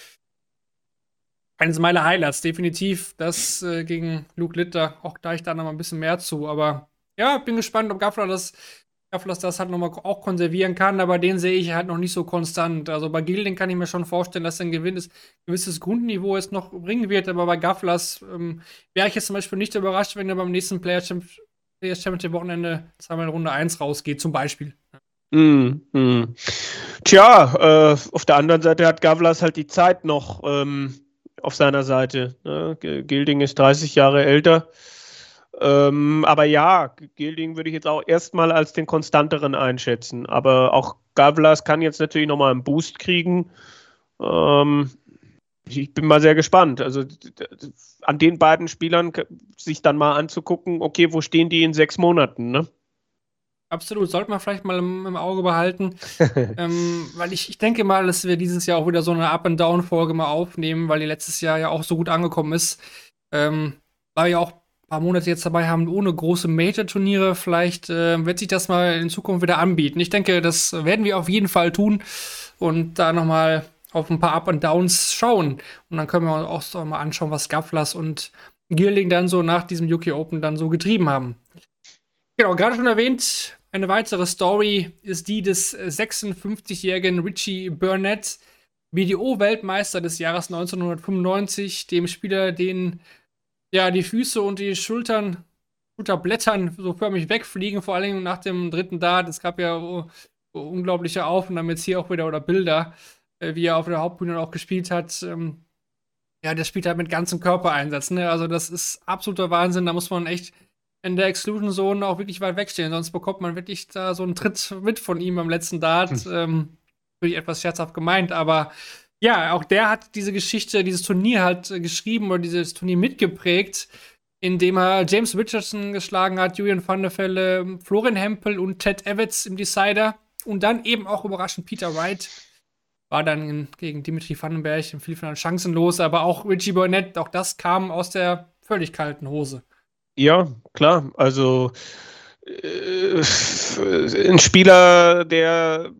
eines meiner Highlights. Definitiv das äh, gegen Luke Litter. Auch da ich da noch mal ein bisschen mehr zu. Aber ja, bin gespannt, ob Gaffler das dass das halt nochmal auch konservieren kann, aber den sehe ich halt noch nicht so konstant. Also bei Gilding kann ich mir schon vorstellen, dass ein gewisses, gewisses Grundniveau jetzt noch bringen wird, aber bei Gafflers ähm, wäre ich jetzt zum Beispiel nicht überrascht, wenn er beim nächsten Player Championship Wochenende zweimal in Runde 1 rausgeht, zum Beispiel. Mm, mm. Tja, äh, auf der anderen Seite hat Gavlas halt die Zeit noch ähm, auf seiner Seite. Ne? Gilding ist 30 Jahre älter. Ähm, aber ja, Gilding würde ich jetzt auch erstmal als den konstanteren einschätzen. Aber auch Gavlas kann jetzt natürlich nochmal einen Boost kriegen. Ähm, ich bin mal sehr gespannt. Also an den beiden Spielern sich dann mal anzugucken, okay, wo stehen die in sechs Monaten, ne? Absolut, sollte man vielleicht mal im, im Auge behalten. (laughs) ähm, weil ich, ich denke mal, dass wir dieses Jahr auch wieder so eine Up-and-Down-Folge mal aufnehmen, weil die letztes Jahr ja auch so gut angekommen ist. Ähm, war ja auch paar Monate jetzt dabei haben ohne große Major-Turniere. Vielleicht äh, wird sich das mal in Zukunft wieder anbieten. Ich denke, das werden wir auf jeden Fall tun und da noch mal auf ein paar Up and Downs schauen. Und dann können wir uns auch mal anschauen, was Gafflas und Gierling dann so nach diesem UK Open dann so getrieben haben. Genau, gerade schon erwähnt, eine weitere Story ist die des 56-jährigen Richie Burnett, BDO-Weltmeister des Jahres 1995, dem Spieler, den ja, die Füße und die Schultern Blättern so förmlich wegfliegen, vor allem nach dem dritten Dart. Es gab ja oh, unglaubliche Aufnahmen jetzt hier auch wieder oder Bilder, äh, wie er auf der Hauptbühne auch gespielt hat. Ähm, ja, der spielt halt mit ganzem Körpereinsatz. Ne? Also das ist absoluter Wahnsinn. Da muss man echt in der Exclusion Zone auch wirklich weit wegstehen, sonst bekommt man wirklich da so einen Tritt mit von ihm am letzten Dart. Hm. Ähm, wirklich etwas scherzhaft gemeint, aber ja, auch der hat diese Geschichte, dieses Turnier halt äh, geschrieben oder dieses Turnier mitgeprägt, indem er James Richardson geschlagen hat, Julian van der Velle, Florian Hempel und Ted Evans im Decider und dann eben auch überraschend Peter Wright war dann gegen Dimitri Vandenberg im Viertelfinale chancenlos, aber auch Richie Burnett, auch das kam aus der völlig kalten Hose. Ja, klar. Also äh, ein Spieler, der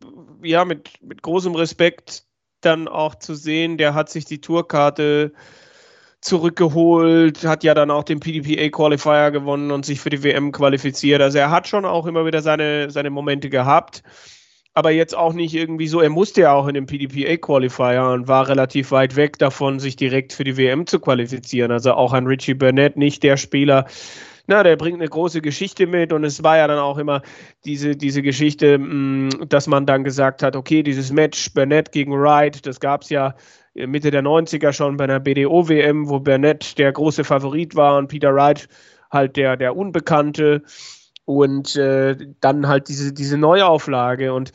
ja mit, mit großem Respekt dann auch zu sehen, der hat sich die Tourkarte zurückgeholt, hat ja dann auch den PDPA Qualifier gewonnen und sich für die WM qualifiziert. Also er hat schon auch immer wieder seine, seine Momente gehabt aber jetzt auch nicht irgendwie so, er musste ja auch in den PDPA-Qualifier und war relativ weit weg davon, sich direkt für die WM zu qualifizieren. Also auch an Richie Burnett, nicht der Spieler, na, der bringt eine große Geschichte mit und es war ja dann auch immer diese, diese Geschichte, mm, dass man dann gesagt hat, okay, dieses Match Burnett gegen Wright, das gab es ja Mitte der 90er schon bei einer BDO-WM, wo Burnett der große Favorit war und Peter Wright halt der, der Unbekannte. Und äh, dann halt diese, diese Neuauflage und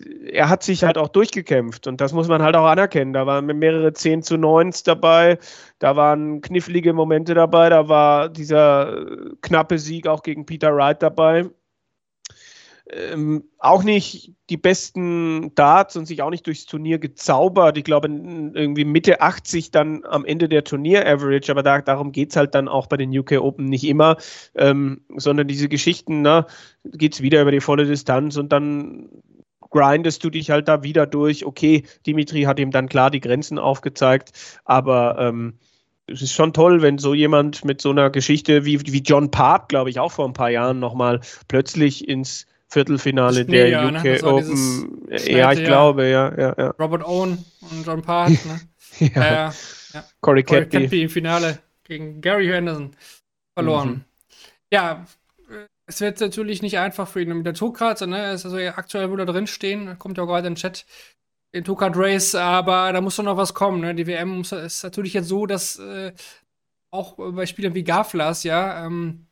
er hat sich halt auch durchgekämpft und das muss man halt auch anerkennen. Da waren mehrere 10 zu 9 dabei, da waren knifflige Momente dabei, da war dieser knappe Sieg auch gegen Peter Wright dabei ähm, auch nicht die besten Darts und sich auch nicht durchs Turnier gezaubert. Ich glaube, irgendwie Mitte 80 dann am Ende der Turnier-Average, aber da, darum geht es halt dann auch bei den UK Open nicht immer, ähm, sondern diese Geschichten, ne, geht es wieder über die volle Distanz und dann grindest du dich halt da wieder durch. Okay, Dimitri hat ihm dann klar die Grenzen aufgezeigt, aber ähm, es ist schon toll, wenn so jemand mit so einer Geschichte wie, wie John Part, glaube ich, auch vor ein paar Jahren nochmal plötzlich ins Viertelfinale der Jahr, UK ne? Open. Ja, ich glaube, ja, ja, ja. Robert Owen und John (laughs) Park, ne? ja. Äh, ja. Corey Cadby. im Finale gegen Gary Henderson verloren. Mhm. Ja, es wird natürlich nicht einfach für ihn mit der Tourkarte, ne? ist also aktuell wo da drin stehen, kommt ja auch gerade im Chat, den Tourcard Race, aber da muss doch noch was kommen, ne? Die WM ist natürlich jetzt so, dass äh, auch bei Spielern wie Gaflas, ja, ähm,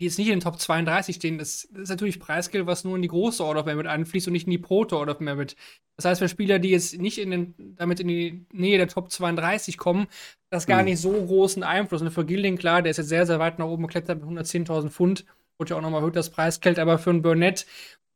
die jetzt nicht in den Top 32 stehen, das, das ist natürlich Preisgeld, was nur in die große Order of Merit einfließt und nicht in die Proto Order of Merit. Das heißt, für Spieler, die jetzt nicht in den, damit in die Nähe der Top 32 kommen, das gar mhm. nicht so großen Einfluss. Und für Gilding, klar, der ist jetzt sehr, sehr weit nach oben geklettert mit 110.000 Pfund. Wurde ja auch nochmal erhöht, das Preisgeld. Aber für einen Burnett,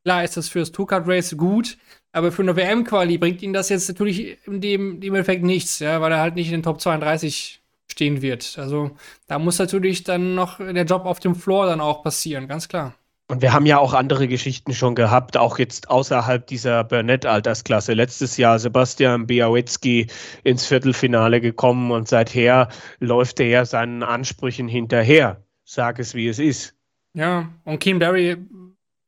klar, ist das fürs Two-Card Race gut. Aber für eine WM-Quali bringt ihn das jetzt natürlich in dem, dem Effekt nichts, ja, weil er halt nicht in den Top 32 stehen wird. Also da muss natürlich dann noch der Job auf dem Floor dann auch passieren, ganz klar. Und wir haben ja auch andere Geschichten schon gehabt, auch jetzt außerhalb dieser Burnett-Altersklasse. Letztes Jahr Sebastian Biawetzki ins Viertelfinale gekommen und seither läuft er ja seinen Ansprüchen hinterher. Sag es, wie es ist. Ja, und Keen Barry.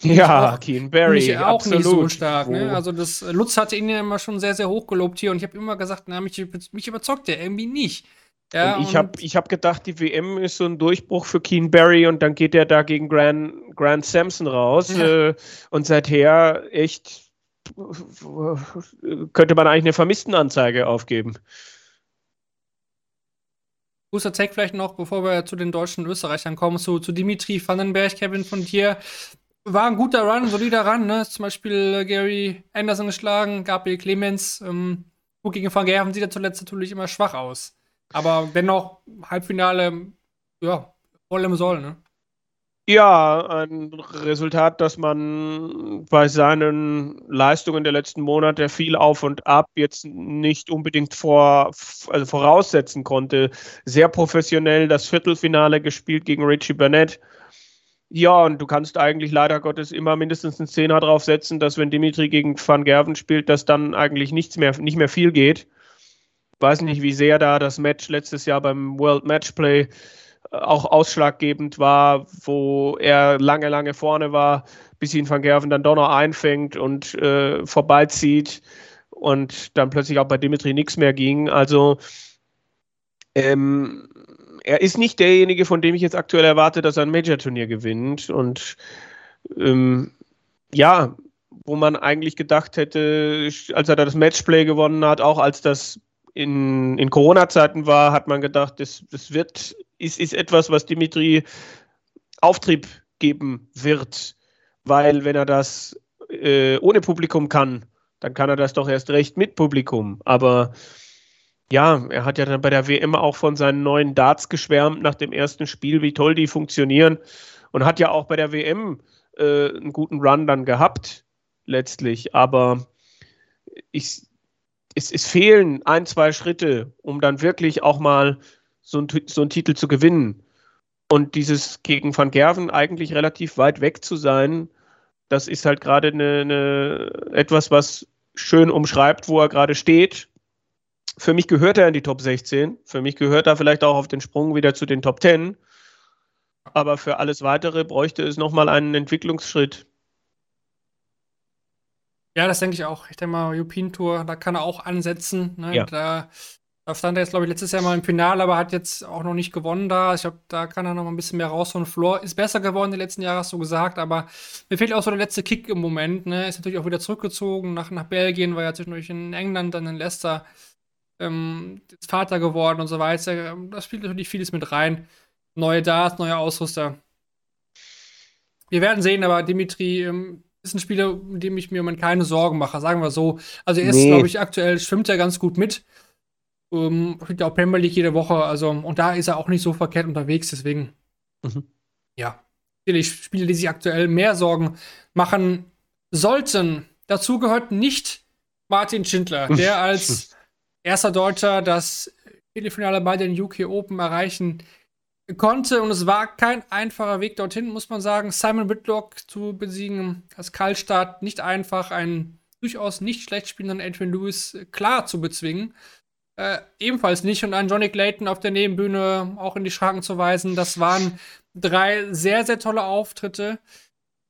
Ja, Keen Barry. auch absolut. nicht so stark. Ne? Also, das, Lutz hatte ihn ja immer schon sehr, sehr hoch gelobt hier und ich habe immer gesagt, na, mich, mich überzeugt der irgendwie nicht. Ja, und ich habe ich hab gedacht, die WM ist so ein Durchbruch für Keen Barry und dann geht er da gegen Grant, Grant Sampson raus. Ja. Äh, und seither echt könnte man eigentlich eine Vermisstenanzeige aufgeben. Guter Tag vielleicht noch, bevor wir zu den deutschen Österreichern kommen, zu, zu Dimitri Vandenberg, Kevin von dir. War ein guter Run, solider Run, ne? Zum Beispiel Gary Anderson geschlagen, Gabriel Clemens. Ähm, gut gegen Van Gerven sieht er zuletzt natürlich immer schwach aus. Aber dennoch, Halbfinale, ja, voll im Soll, ne? Ja, ein Resultat, das man bei seinen Leistungen der letzten Monate viel auf und ab jetzt nicht unbedingt vor, also voraussetzen konnte. Sehr professionell das Viertelfinale gespielt gegen Richie Burnett. Ja, und du kannst eigentlich leider Gottes immer mindestens einen Zehner draufsetzen, dass wenn Dimitri gegen Van Gerven spielt, dass dann eigentlich nichts mehr, nicht mehr viel geht weiß nicht, wie sehr da das Match letztes Jahr beim World Matchplay äh, auch ausschlaggebend war, wo er lange, lange vorne war, bis ihn Van Gerven dann doch noch einfängt und äh, vorbeizieht und dann plötzlich auch bei Dimitri nichts mehr ging. Also ähm, er ist nicht derjenige, von dem ich jetzt aktuell erwarte, dass er ein Major-Turnier gewinnt. Und ähm, ja, wo man eigentlich gedacht hätte, als er da das Matchplay gewonnen hat, auch als das in, in Corona-Zeiten war, hat man gedacht, das, das wird, ist, ist etwas, was Dimitri Auftrieb geben wird. Weil wenn er das äh, ohne Publikum kann, dann kann er das doch erst recht mit Publikum. Aber ja, er hat ja dann bei der WM auch von seinen neuen Darts geschwärmt nach dem ersten Spiel, wie toll die funktionieren. Und hat ja auch bei der WM äh, einen guten Run dann gehabt, letztlich. Aber ich, es, es fehlen ein, zwei Schritte, um dann wirklich auch mal so, ein, so einen Titel zu gewinnen. Und dieses gegen Van Gerven eigentlich relativ weit weg zu sein, das ist halt gerade eine, eine, etwas, was schön umschreibt, wo er gerade steht. Für mich gehört er in die Top 16. Für mich gehört er vielleicht auch auf den Sprung wieder zu den Top 10. Aber für alles Weitere bräuchte es nochmal einen Entwicklungsschritt. Ja, das denke ich auch. Ich denke mal, European Tour, da kann er auch ansetzen. Ne? Ja. Da, da, stand er jetzt, glaube ich, letztes Jahr mal im Finale, aber hat jetzt auch noch nicht gewonnen da. Ich glaube, da kann er noch mal ein bisschen mehr rausholen. Floor ist besser geworden die letzten Jahre, hast du gesagt, aber mir fehlt auch so der letzte Kick im Moment. Ne? Ist natürlich auch wieder zurückgezogen nach, nach Belgien, war ja zwischendurch in England, dann in Leicester. Ähm, Vater geworden und so weiter. Das spielt natürlich vieles mit rein. Neue Darts, neue Ausrüster. Wir werden sehen, aber Dimitri ähm, ist ein Spieler, mit dem ich mir im keine Sorgen mache, sagen wir so. Also er ist, nee. glaube ich, aktuell schwimmt er ganz gut mit. Ähm, spielt ja auch Premier League jede Woche, also und da ist er auch nicht so verkehrt unterwegs, deswegen. Mhm. Ja. Natürlich Spiele, die sich aktuell mehr Sorgen machen sollten. Dazu gehört nicht Martin Schindler, (laughs) der als erster Deutscher das Viertelfinale bei den UK Open erreichen konnte. Und es war kein einfacher Weg dorthin, muss man sagen. Simon Whitlock zu besiegen, als Kaltstart nicht einfach, einen durchaus nicht schlecht spielenden Adrian Lewis klar zu bezwingen. Äh, ebenfalls nicht. Und einen Johnny Clayton auf der Nebenbühne auch in die Schranken zu weisen. Das waren drei sehr, sehr tolle Auftritte.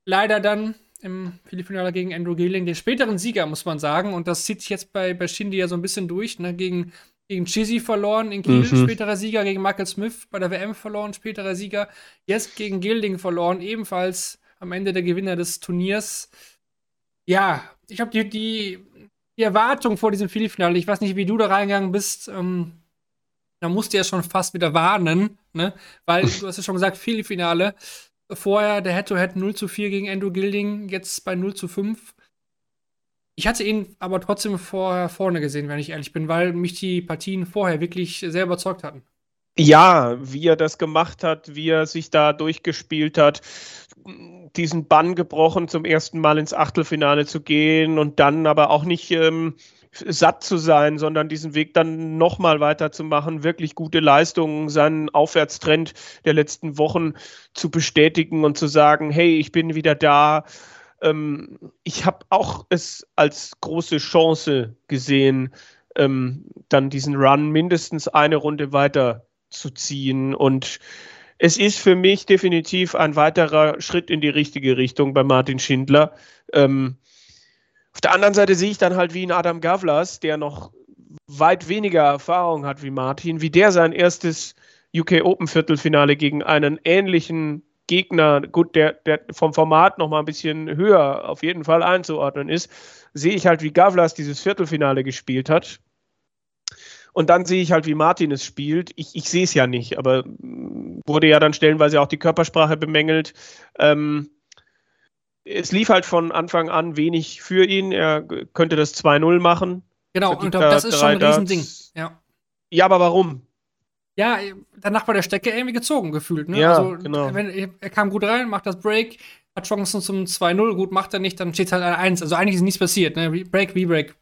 Leider dann im Viertelfinale gegen Andrew Gilling, den späteren Sieger, muss man sagen. Und das zieht sich jetzt bei, bei Shindy ja so ein bisschen durch, ne? Gegen, gegen Chizzy verloren in Kiel, mhm. späterer Sieger, gegen Michael Smith bei der WM verloren, späterer Sieger. Jetzt gegen Gilding verloren, ebenfalls am Ende der Gewinner des Turniers. Ja, ich habe die, die, die, Erwartung vor diesem Viertelfinale, ich weiß nicht, wie du da reingegangen bist, ähm, da musste ja schon fast wieder warnen, ne? Weil du hast ja schon gesagt, Viertelfinale. Vorher der Head-to-Head -Head 0 zu 4 gegen Endo Gilding, jetzt bei 0 zu 5. Ich hatte ihn aber trotzdem vorher vorne gesehen, wenn ich ehrlich bin, weil mich die Partien vorher wirklich sehr überzeugt hatten. Ja, wie er das gemacht hat, wie er sich da durchgespielt hat, diesen Bann gebrochen, zum ersten Mal ins Achtelfinale zu gehen und dann aber auch nicht ähm, satt zu sein, sondern diesen Weg dann nochmal weiterzumachen, wirklich gute Leistungen, seinen Aufwärtstrend der letzten Wochen zu bestätigen und zu sagen, hey, ich bin wieder da. Ähm, ich habe auch es als große Chance gesehen, ähm, dann diesen Run mindestens eine Runde weiter zu ziehen und es ist für mich definitiv ein weiterer Schritt in die richtige Richtung bei Martin Schindler. Ähm, auf der anderen Seite sehe ich dann halt wie ein Adam Gavlas, der noch weit weniger Erfahrung hat wie Martin, wie der sein erstes UK Open Viertelfinale gegen einen ähnlichen Gegner, gut, der, der vom Format noch mal ein bisschen höher auf jeden Fall einzuordnen ist, sehe ich halt, wie Gavlas dieses Viertelfinale gespielt hat. Und dann sehe ich halt, wie Martin es spielt. Ich, ich sehe es ja nicht, aber wurde ja dann stellenweise auch die Körpersprache bemängelt. Ähm, es lief halt von Anfang an wenig für ihn. Er könnte das 2-0 machen. Genau, und das ist schon ein Riesending. Ja. ja, aber warum? Ja, danach war der Stecker irgendwie gezogen gefühlt. Ne? Ja, also, genau. Wenn, er kam gut rein, macht das Break, hat Chancen zum 2-0, gut, macht er nicht, dann steht es halt an 1. Also eigentlich ist nichts passiert. Ne? Break, V-Break.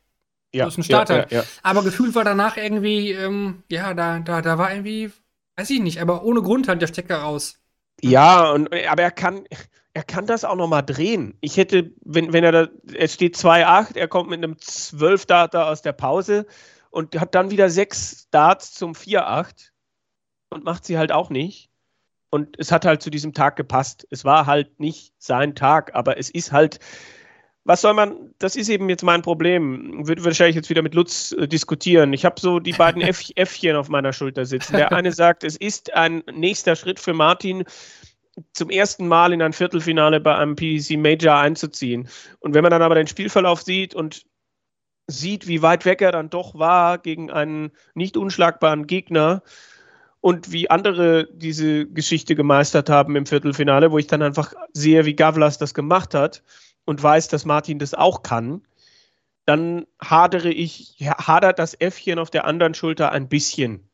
Ja, ist ein Starter. Ja, ja, aber gefühlt war danach irgendwie, ähm, ja, da, da, da war irgendwie, weiß ich nicht, aber ohne Grund halt der Stecker raus. Ja, und, aber er kann, er kann das auch nochmal drehen. Ich hätte, wenn, wenn er da, es steht 2-8, er kommt mit einem 12-Data aus der Pause und hat dann wieder sechs Darts zum 4-8 und macht sie halt auch nicht. Und es hat halt zu diesem Tag gepasst. Es war halt nicht sein Tag, aber es ist halt, was soll man, das ist eben jetzt mein Problem. Würde wahrscheinlich jetzt wieder mit Lutz äh, diskutieren. Ich habe so die beiden (laughs) F Äffchen auf meiner Schulter sitzen. Der eine sagt, es ist ein nächster Schritt für Martin, zum ersten Mal in ein Viertelfinale bei einem PDC Major einzuziehen. Und wenn man dann aber den Spielverlauf sieht und sieht, wie weit weg er dann doch war gegen einen nicht unschlagbaren Gegner und wie andere diese Geschichte gemeistert haben im Viertelfinale, wo ich dann einfach sehe, wie Gavlas das gemacht hat und weiß, dass Martin das auch kann, dann hadere ich, hadert das Äffchen auf der anderen Schulter ein bisschen.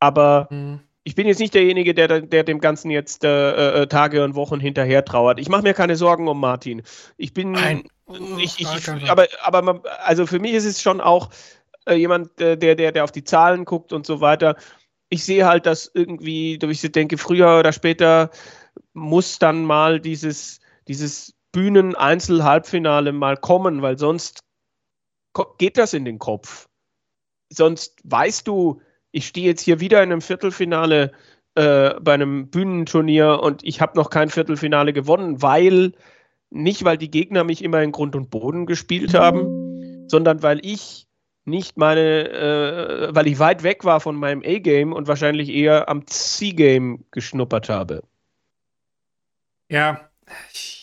Aber mhm. ich bin jetzt nicht derjenige, der, der dem Ganzen jetzt äh, äh, Tage und Wochen hinterher trauert. Ich mache mir keine Sorgen um Martin. Ich bin. Nein. Ich, ich, ich, aber, aber also für mich ist es schon auch äh, jemand, äh, der, der, der auf die Zahlen guckt und so weiter. Ich sehe halt, dass irgendwie, ich denke, früher oder später muss dann mal dieses, dieses Bühnen-Einzel-Halbfinale mal kommen, weil sonst geht das in den Kopf. Sonst weißt du, ich stehe jetzt hier wieder in einem Viertelfinale äh, bei einem Bühnenturnier und ich habe noch kein Viertelfinale gewonnen, weil nicht, weil die Gegner mich immer in Grund und Boden gespielt haben, sondern weil ich nicht meine, äh, weil ich weit weg war von meinem A-Game und wahrscheinlich eher am C-Game geschnuppert habe. Ja, ich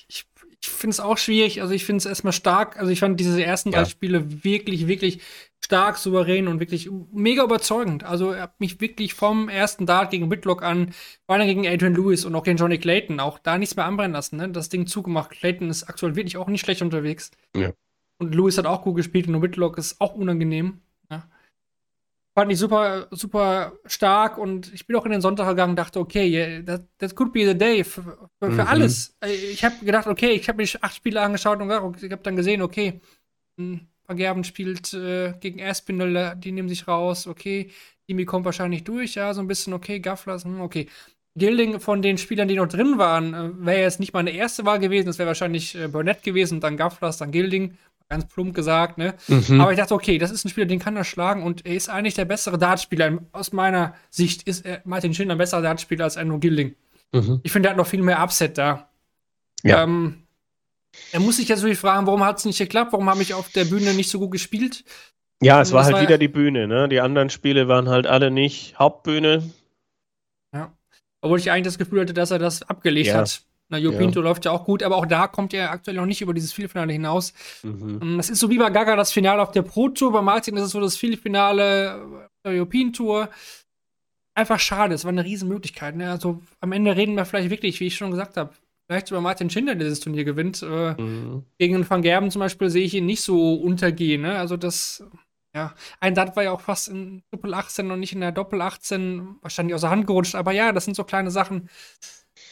finde es auch schwierig. Also ich finde es erstmal stark. Also ich fand diese ersten drei Spiele wirklich, wirklich stark, souverän und wirklich mega überzeugend. Also er hat mich wirklich vom ersten Dart gegen Whitlock an, vor allem gegen Adrian Lewis und auch gegen Johnny Clayton, auch da nichts mehr anbrennen lassen. Ne? Das Ding zugemacht. Clayton ist aktuell wirklich auch nicht schlecht unterwegs. Ja. Und Lewis hat auch gut gespielt und Whitlock ist auch unangenehm. Ja? fand ich super, super stark und ich bin auch in den Sonntag gegangen und dachte, okay, that, that could be the day für, für, mhm. alles. Äh, ich habe gedacht, okay, ich habe mich acht Spiele angeschaut und ich habe dann gesehen, okay, hm, Van Gerben spielt äh, gegen Aspinall, die nehmen sich raus, okay, Jimmy kommt wahrscheinlich durch, ja, so ein bisschen, okay, Gaffler, hm, okay. Gilding von den Spielern, die noch drin waren, äh, wäre jetzt nicht meine erste Wahl gewesen, das wäre wahrscheinlich äh, Burnett gewesen, dann Gafflers, dann Gilding, ganz plump gesagt, ne? Mhm. Aber ich dachte, okay, das ist ein Spieler, den kann er schlagen und er ist eigentlich der bessere Dartspieler. Aus meiner Sicht ist er, Martin Schindler ein besserer Dartspieler als Andrew Gilding. Mhm. Ich finde, er hat noch viel mehr Upset da. Ja. Ähm, er muss sich jetzt natürlich fragen, warum hat es nicht geklappt? Warum habe ich auf der Bühne nicht so gut gespielt? Ja, es war halt war wieder die Bühne, ne? Die anderen Spiele waren halt alle nicht Hauptbühne. Ja. Obwohl ich eigentlich das Gefühl hatte, dass er das abgelegt ja. hat. Na, Jo Pinto ja. läuft ja auch gut, aber auch da kommt er aktuell noch nicht über dieses Vielfinale hinaus. Mhm. Ähm, das ist so wie bei Gaga das Finale auf der Pro Tour. Bei Martin ist es so das Vielfinale der European Tour. Einfach schade, es war eine Riesenmöglichkeit. Ne? Also am Ende reden wir vielleicht wirklich, wie ich schon gesagt habe, vielleicht über Martin Schindler dieses Turnier gewinnt. Äh, mhm. Gegen Van Gerben zum Beispiel sehe ich ihn nicht so untergehen. Ne? Also das, ja, ein Dart war ja auch fast in Doppel 18 und nicht in der Doppel 18, wahrscheinlich aus der Hand gerutscht. Aber ja, das sind so kleine Sachen.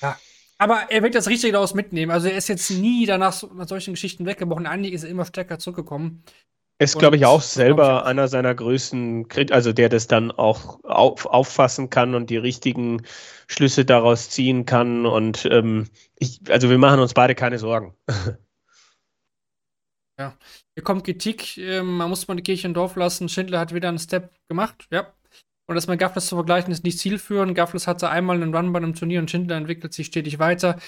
Ja, aber er wird das richtig daraus mitnehmen. Also er ist jetzt nie danach nach solchen Geschichten weggebrochen. Eigentlich ist er immer stärker zurückgekommen. Ist, glaube ich, auch selber einer seiner größten, also der das dann auch auf, auffassen kann und die richtigen Schlüsse daraus ziehen kann. Und ähm, ich, also wir machen uns beide keine Sorgen. (laughs) Ja, hier kommt Kritik, ähm, man muss mal die Kirche im Dorf lassen. Schindler hat wieder einen Step gemacht, ja. Und das mit Gaffles zu vergleichen, ist nicht zielführend. Gaffles hatte einmal einen Run bei einem Turnier und Schindler entwickelt sich stetig weiter.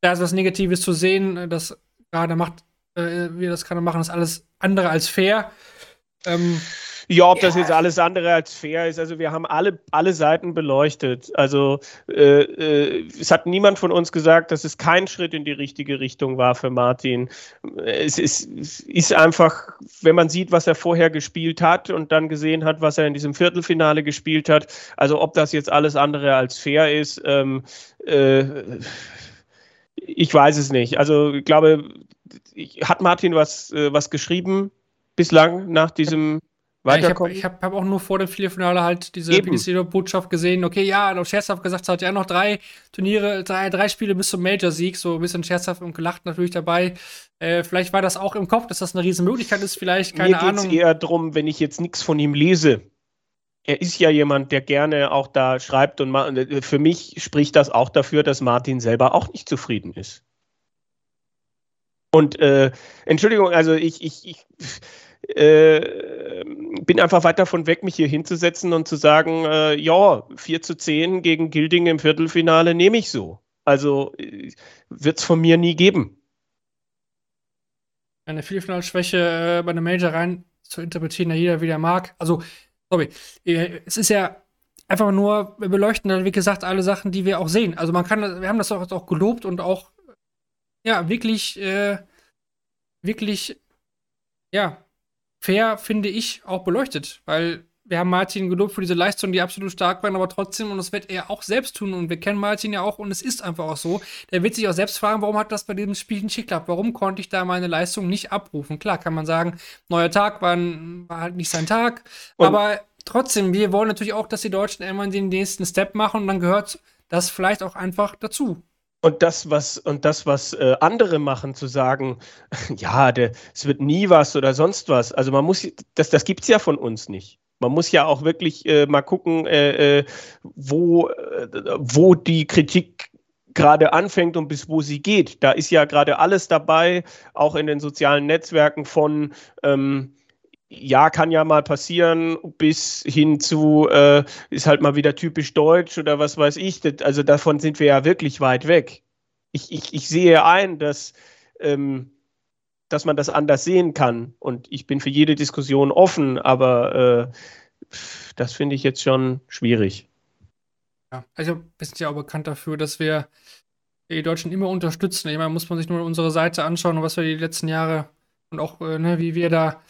Da ist was Negatives zu sehen, das gerade macht, äh, wir das gerade machen, ist alles andere als fair. Ähm, ja, ob ja. das jetzt alles andere als fair ist. Also wir haben alle, alle Seiten beleuchtet. Also äh, äh, es hat niemand von uns gesagt, dass es kein Schritt in die richtige Richtung war für Martin. Es ist, es ist einfach, wenn man sieht, was er vorher gespielt hat und dann gesehen hat, was er in diesem Viertelfinale gespielt hat. Also ob das jetzt alles andere als fair ist, ähm, äh, ich weiß es nicht. Also ich glaube, hat Martin was, äh, was geschrieben bislang nach diesem weiterkommen. ich habe hab, hab auch nur vor dem Viertelfinale halt diese PDC-Botschaft gesehen. Okay, ja, noch scherzhaft gesagt, hat ja noch drei Turniere, drei, drei Spiele bis zum Major-Sieg, so ein bisschen scherzhaft und gelacht natürlich dabei. Äh, vielleicht war das auch im Kopf, dass das eine riesen Möglichkeit ist, vielleicht, keine Mir Ahnung. Mir geht eher darum, wenn ich jetzt nichts von ihm lese. Er ist ja jemand, der gerne auch da schreibt und äh, für mich spricht das auch dafür, dass Martin selber auch nicht zufrieden ist. Und äh, Entschuldigung, also ich, ich, ich äh, bin einfach weit davon weg, mich hier hinzusetzen und zu sagen, äh, ja, 4 zu 10 gegen Gilding im Viertelfinale nehme ich so. Also äh, wird es von mir nie geben. eine Viertelfinalschwäche äh, bei einem Major rein zu interpretieren, da jeder wieder mag. Also, sorry, äh, es ist ja einfach nur, wir beleuchten dann, wie gesagt, alle Sachen, die wir auch sehen. Also man kann, wir haben das auch, auch gelobt und auch, ja, wirklich, äh, wirklich, ja, fair, finde ich, auch beleuchtet. Weil wir haben Martin gelobt für diese Leistung, die absolut stark waren, aber trotzdem, und das wird er auch selbst tun, und wir kennen Martin ja auch, und es ist einfach auch so, der wird sich auch selbst fragen, warum hat das bei diesem Spiel nicht geklappt? Warum konnte ich da meine Leistung nicht abrufen? Klar, kann man sagen, neuer Tag war, war halt nicht sein Tag, und aber trotzdem, wir wollen natürlich auch, dass die Deutschen irgendwann den nächsten Step machen, und dann gehört das vielleicht auch einfach dazu. Und das, was, und das, was äh, andere machen, zu sagen, (laughs) ja, es wird nie was oder sonst was. Also man muss, das, das gibt es ja von uns nicht. Man muss ja auch wirklich äh, mal gucken, äh, äh wo, äh, wo die Kritik gerade anfängt und bis wo sie geht. Da ist ja gerade alles dabei, auch in den sozialen Netzwerken von ähm, ja, kann ja mal passieren, bis hin zu, äh, ist halt mal wieder typisch deutsch oder was weiß ich. Also davon sind wir ja wirklich weit weg. Ich, ich, ich sehe ein, dass, ähm, dass man das anders sehen kann. Und ich bin für jede Diskussion offen, aber äh, das finde ich jetzt schon schwierig. Ja, also wir sind ja auch bekannt dafür, dass wir die Deutschen immer unterstützen. Ich meine, muss man sich nur unsere Seite anschauen, was wir die letzten Jahre und auch, äh, ne, wie wir da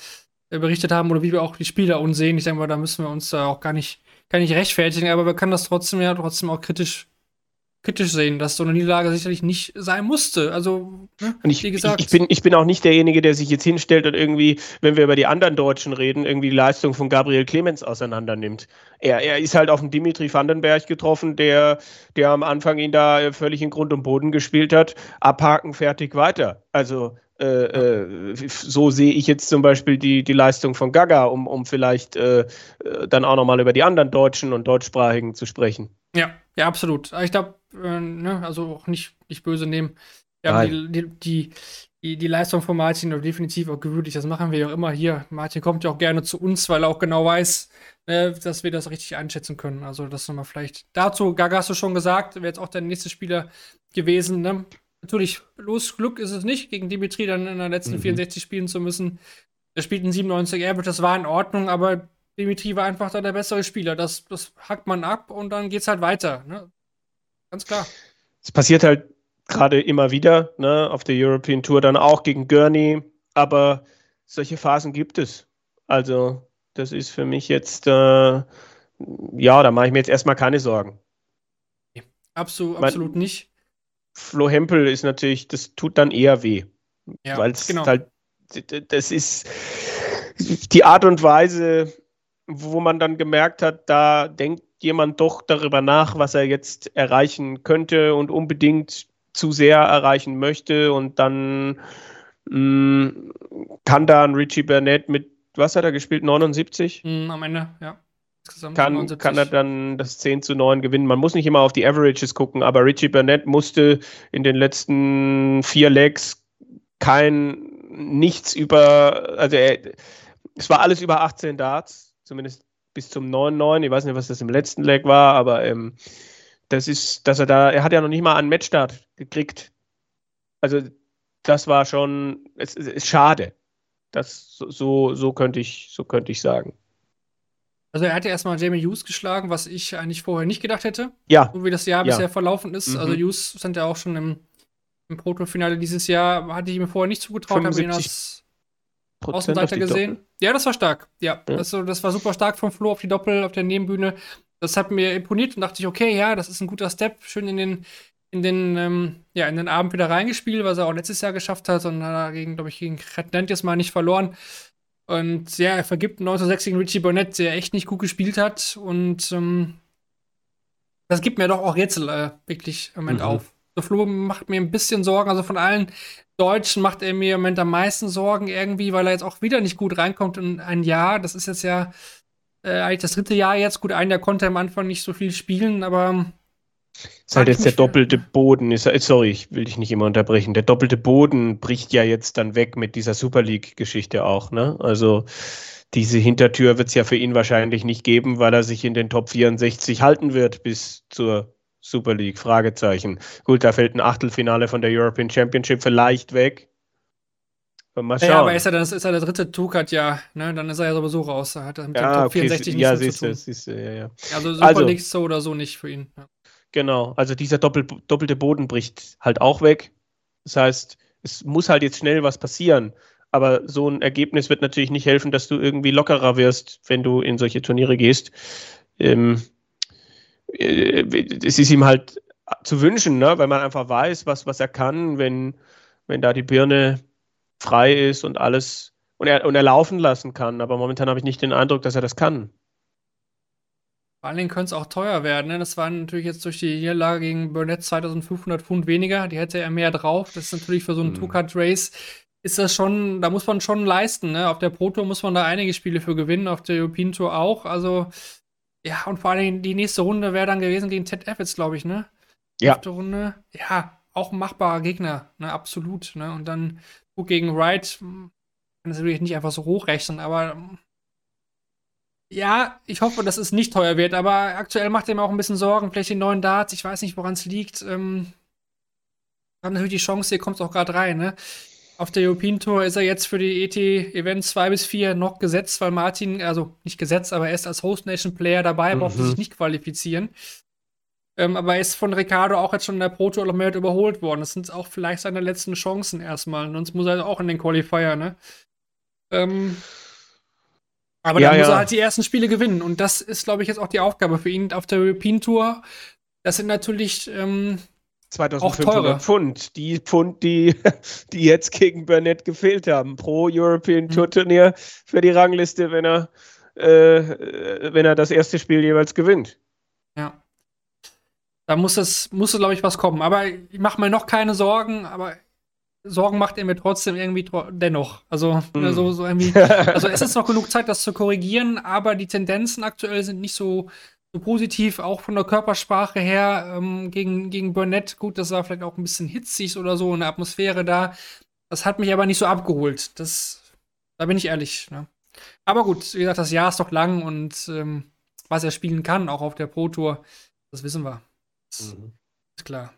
berichtet haben oder wie wir auch die Spieler uns sehen. Ich denke mal, da müssen wir uns da auch gar nicht, gar nicht rechtfertigen, aber wir können das trotzdem ja trotzdem auch kritisch, kritisch sehen, dass so eine Niederlage sicherlich nicht sein musste. Also, ne, und ich, wie gesagt. Ich, ich, bin, ich bin auch nicht derjenige, der sich jetzt hinstellt und irgendwie, wenn wir über die anderen Deutschen reden, irgendwie die Leistung von Gabriel Clemens auseinander nimmt. Er, er ist halt auf den Dimitri Vandenberg getroffen, der, der am Anfang ihn da völlig in Grund und Boden gespielt hat. Abhaken, fertig, weiter. Also, äh, äh, so sehe ich jetzt zum Beispiel die, die Leistung von Gaga, um, um vielleicht äh, äh dann auch nochmal über die anderen Deutschen und Deutschsprachigen zu sprechen. Ja, ja, absolut. Ich glaube, äh, ne, also auch nicht, nicht böse nehmen. Haben die, die, die, die, Leistung von Martin definitiv auch gewürdigt. Das machen wir ja auch immer hier. Martin kommt ja auch gerne zu uns, weil er auch genau weiß, ne, dass wir das richtig einschätzen können. Also das nochmal vielleicht dazu. Gaga hast du schon gesagt, wäre jetzt auch der nächste Spieler gewesen. Ne? Natürlich, los Glück ist es nicht, gegen Dimitri dann in den letzten mhm. 64 spielen zu müssen. Er spielt ein 97 Average, das war in Ordnung, aber Dimitri war einfach da der bessere Spieler. Das, das hackt man ab und dann geht's halt weiter. Ne? Ganz klar. Es passiert halt gerade immer wieder, ne, auf der European Tour dann auch gegen Gurney, aber solche Phasen gibt es. Also, das ist für mich jetzt, äh, ja, da mache ich mir jetzt erstmal keine Sorgen. Absolut, absolut nicht. Flo Hempel ist natürlich, das tut dann eher weh. Ja, weil es genau. halt, das ist die Art und Weise, wo man dann gemerkt hat, da denkt jemand doch darüber nach, was er jetzt erreichen könnte und unbedingt zu sehr erreichen möchte und dann mh, mm, kann da ein Richie Burnett mit, was hat er gespielt, 79? Mm, am Ende, ja kann, kann er dann das 10 zu 9 gewinnen. Man muss nicht immer auf die Averages gucken, aber Richie Burnett musste in den letzten vier Legs kein nichts über, also er, es war alles über 18 Darts, zumindest bis zum 9-9. Ich weiß nicht, was das im letzten Leg war, aber ähm, das ist, dass er da, er hat ja noch nicht mal einen Matchstart gekriegt. Also das war schon, es, es ist schade. Das so, so könnte ich, so könnte ich sagen. Also er hatte erstmal Jamie Hughes geschlagen, was ich eigentlich vorher nicht gedacht hätte. Ja. So wie das Jahr ja. bisher verlaufen ist. Also mhm. Also Hughes stand ja auch schon im, im Proto-Finale dieses Jahr. Hatte ich mir vorher nicht zugetraut, habe ihn als Außenseiter gesehen. Doppel. Ja, das war stark. Ja, ja. Das, das, war super stark vom Flo auf die Doppel, auf der Nebenbühne. Das hat mir imponiert und dachte ich, okay, ja, das ist ein guter Step. Schön in den, in den, ähm, ja, in den Abend wieder reingespielt, was er auch letztes Jahr geschafft hat und dagegen, glaube ich, gegen Redland jetzt mal nicht verloren. Und ja, er vergibt 1906 gegen Richie Burnett, der echt nicht gut gespielt hat. Und ähm, das gibt mir doch auch jetzt äh, wirklich im Moment mhm. auf. Der Flo macht mir ein bisschen Sorgen. Also von allen Deutschen macht er mir im Moment am meisten Sorgen irgendwie, weil er jetzt auch wieder nicht gut reinkommt in ein Jahr. Das ist jetzt ja äh, eigentlich das dritte Jahr jetzt. Gut, ein Jahr konnte er am Anfang nicht so viel spielen, aber ist halt jetzt der doppelte Boden. Ist, sorry, ich will dich nicht immer unterbrechen. Der doppelte Boden bricht ja jetzt dann weg mit dieser Super League-Geschichte auch. Ne? Also diese Hintertür wird es ja für ihn wahrscheinlich nicht geben, weil er sich in den Top 64 halten wird bis zur Super League. Fragezeichen. Gut, da fällt ein Achtelfinale von der European Championship vielleicht weg. Mal schauen. Ja, aber ist er, dann, ist er der dritte Tukat, ja, ne? Dann ist er ja sowieso raus. Da hat er mit ja, dem Top okay, 64 ja, nichts mehr siehst zu du, tun. siehst du, ja, ja. Also Super Also- League so oder so nicht für ihn. Ja. Genau, also dieser Doppel, doppelte Boden bricht halt auch weg. Das heißt, es muss halt jetzt schnell was passieren. Aber so ein Ergebnis wird natürlich nicht helfen, dass du irgendwie lockerer wirst, wenn du in solche Turniere gehst. Ähm, äh, es ist ihm halt zu wünschen, ne? weil man einfach weiß, was, was er kann, wenn, wenn da die Birne frei ist und alles und er, und er laufen lassen kann. Aber momentan habe ich nicht den Eindruck, dass er das kann. Vor allen Dingen könnte es auch teuer werden. Ne? Das waren natürlich jetzt durch die Niederlage gegen Burnett 2500 Pfund weniger. Die hätte er mehr drauf. Das ist natürlich für so einen Hm. Two-Cut-Race ist das schon, da muss man schon leisten. Ne? Auf der Pro Tour muss man da einige Spiele für gewinnen, auf der European Tour auch. Also, ja, und vor allen Dingen die nächste Runde wäre dann gewesen gegen Ted Evans, glaube ich, ne? Ja. Fünfte Runde. Ja, auch ein machbarer Gegner, ne? Absolut. Ne? Und dann gut gegen Wright. hm, Kann das natürlich nicht einfach so hochrechnen, aber hm, ja, ich hoffe, dass es nicht teuer wird, aber aktuell macht er mir auch ein bisschen Sorgen. Vielleicht die neuen Darts, ich weiß nicht, woran es liegt. Ähm, hat natürlich die Chance, hier kommt es auch gerade rein, ne? Auf der European Tour ist er jetzt für die ET-Events 2 bis 4 noch gesetzt, weil Martin, also nicht gesetzt, aber er ist als Host Nation Player dabei, Mhm. sich nicht qualifizieren. Ähm, aber er ist von Ricardo auch jetzt schon in der Pro Tour noch mehr überholt worden. Das sind auch vielleicht seine letzten Chancen erstmal. Sonst muss er auch in den Qualifier, ne? Ähm, aber Ja, dann muss ja. er halt die ersten Spiele gewinnen. Und das ist, glaube ich, jetzt auch die Aufgabe für ihn auf der European Tour. Das sind natürlich, ähm, 2500 teure. Pfund. Die Pfund, die, (laughs) die jetzt gegen Burnett gefehlt haben. Pro European Mhm. Tour Turnier für die Rangliste, wenn er, äh, wenn er das erste Spiel jeweils gewinnt. ja. Da muss es, muss es, glaube ich, was kommen. Aber ich mache mir noch keine Sorgen, aber Sorgen macht er mir trotzdem irgendwie tro dennoch. Also, Mhm. ne, so, so irgendwie. (laughs) Also es ist noch genug Zeit, das zu korrigieren, aber die Tendenzen aktuell sind nicht so, so positiv, auch von der Körpersprache her ähm, gegen, gegen Burnett. Gut, das war vielleicht auch ein bisschen hitzig oder so, eine Atmosphäre da. Das hat mich aber nicht so abgeholt. Das, da bin ich ehrlich. Ne? Aber gut, wie gesagt, das Jahr ist doch lang und ähm, was er spielen kann, auch auf der Pro Tour, das wissen wir. Das ist klar.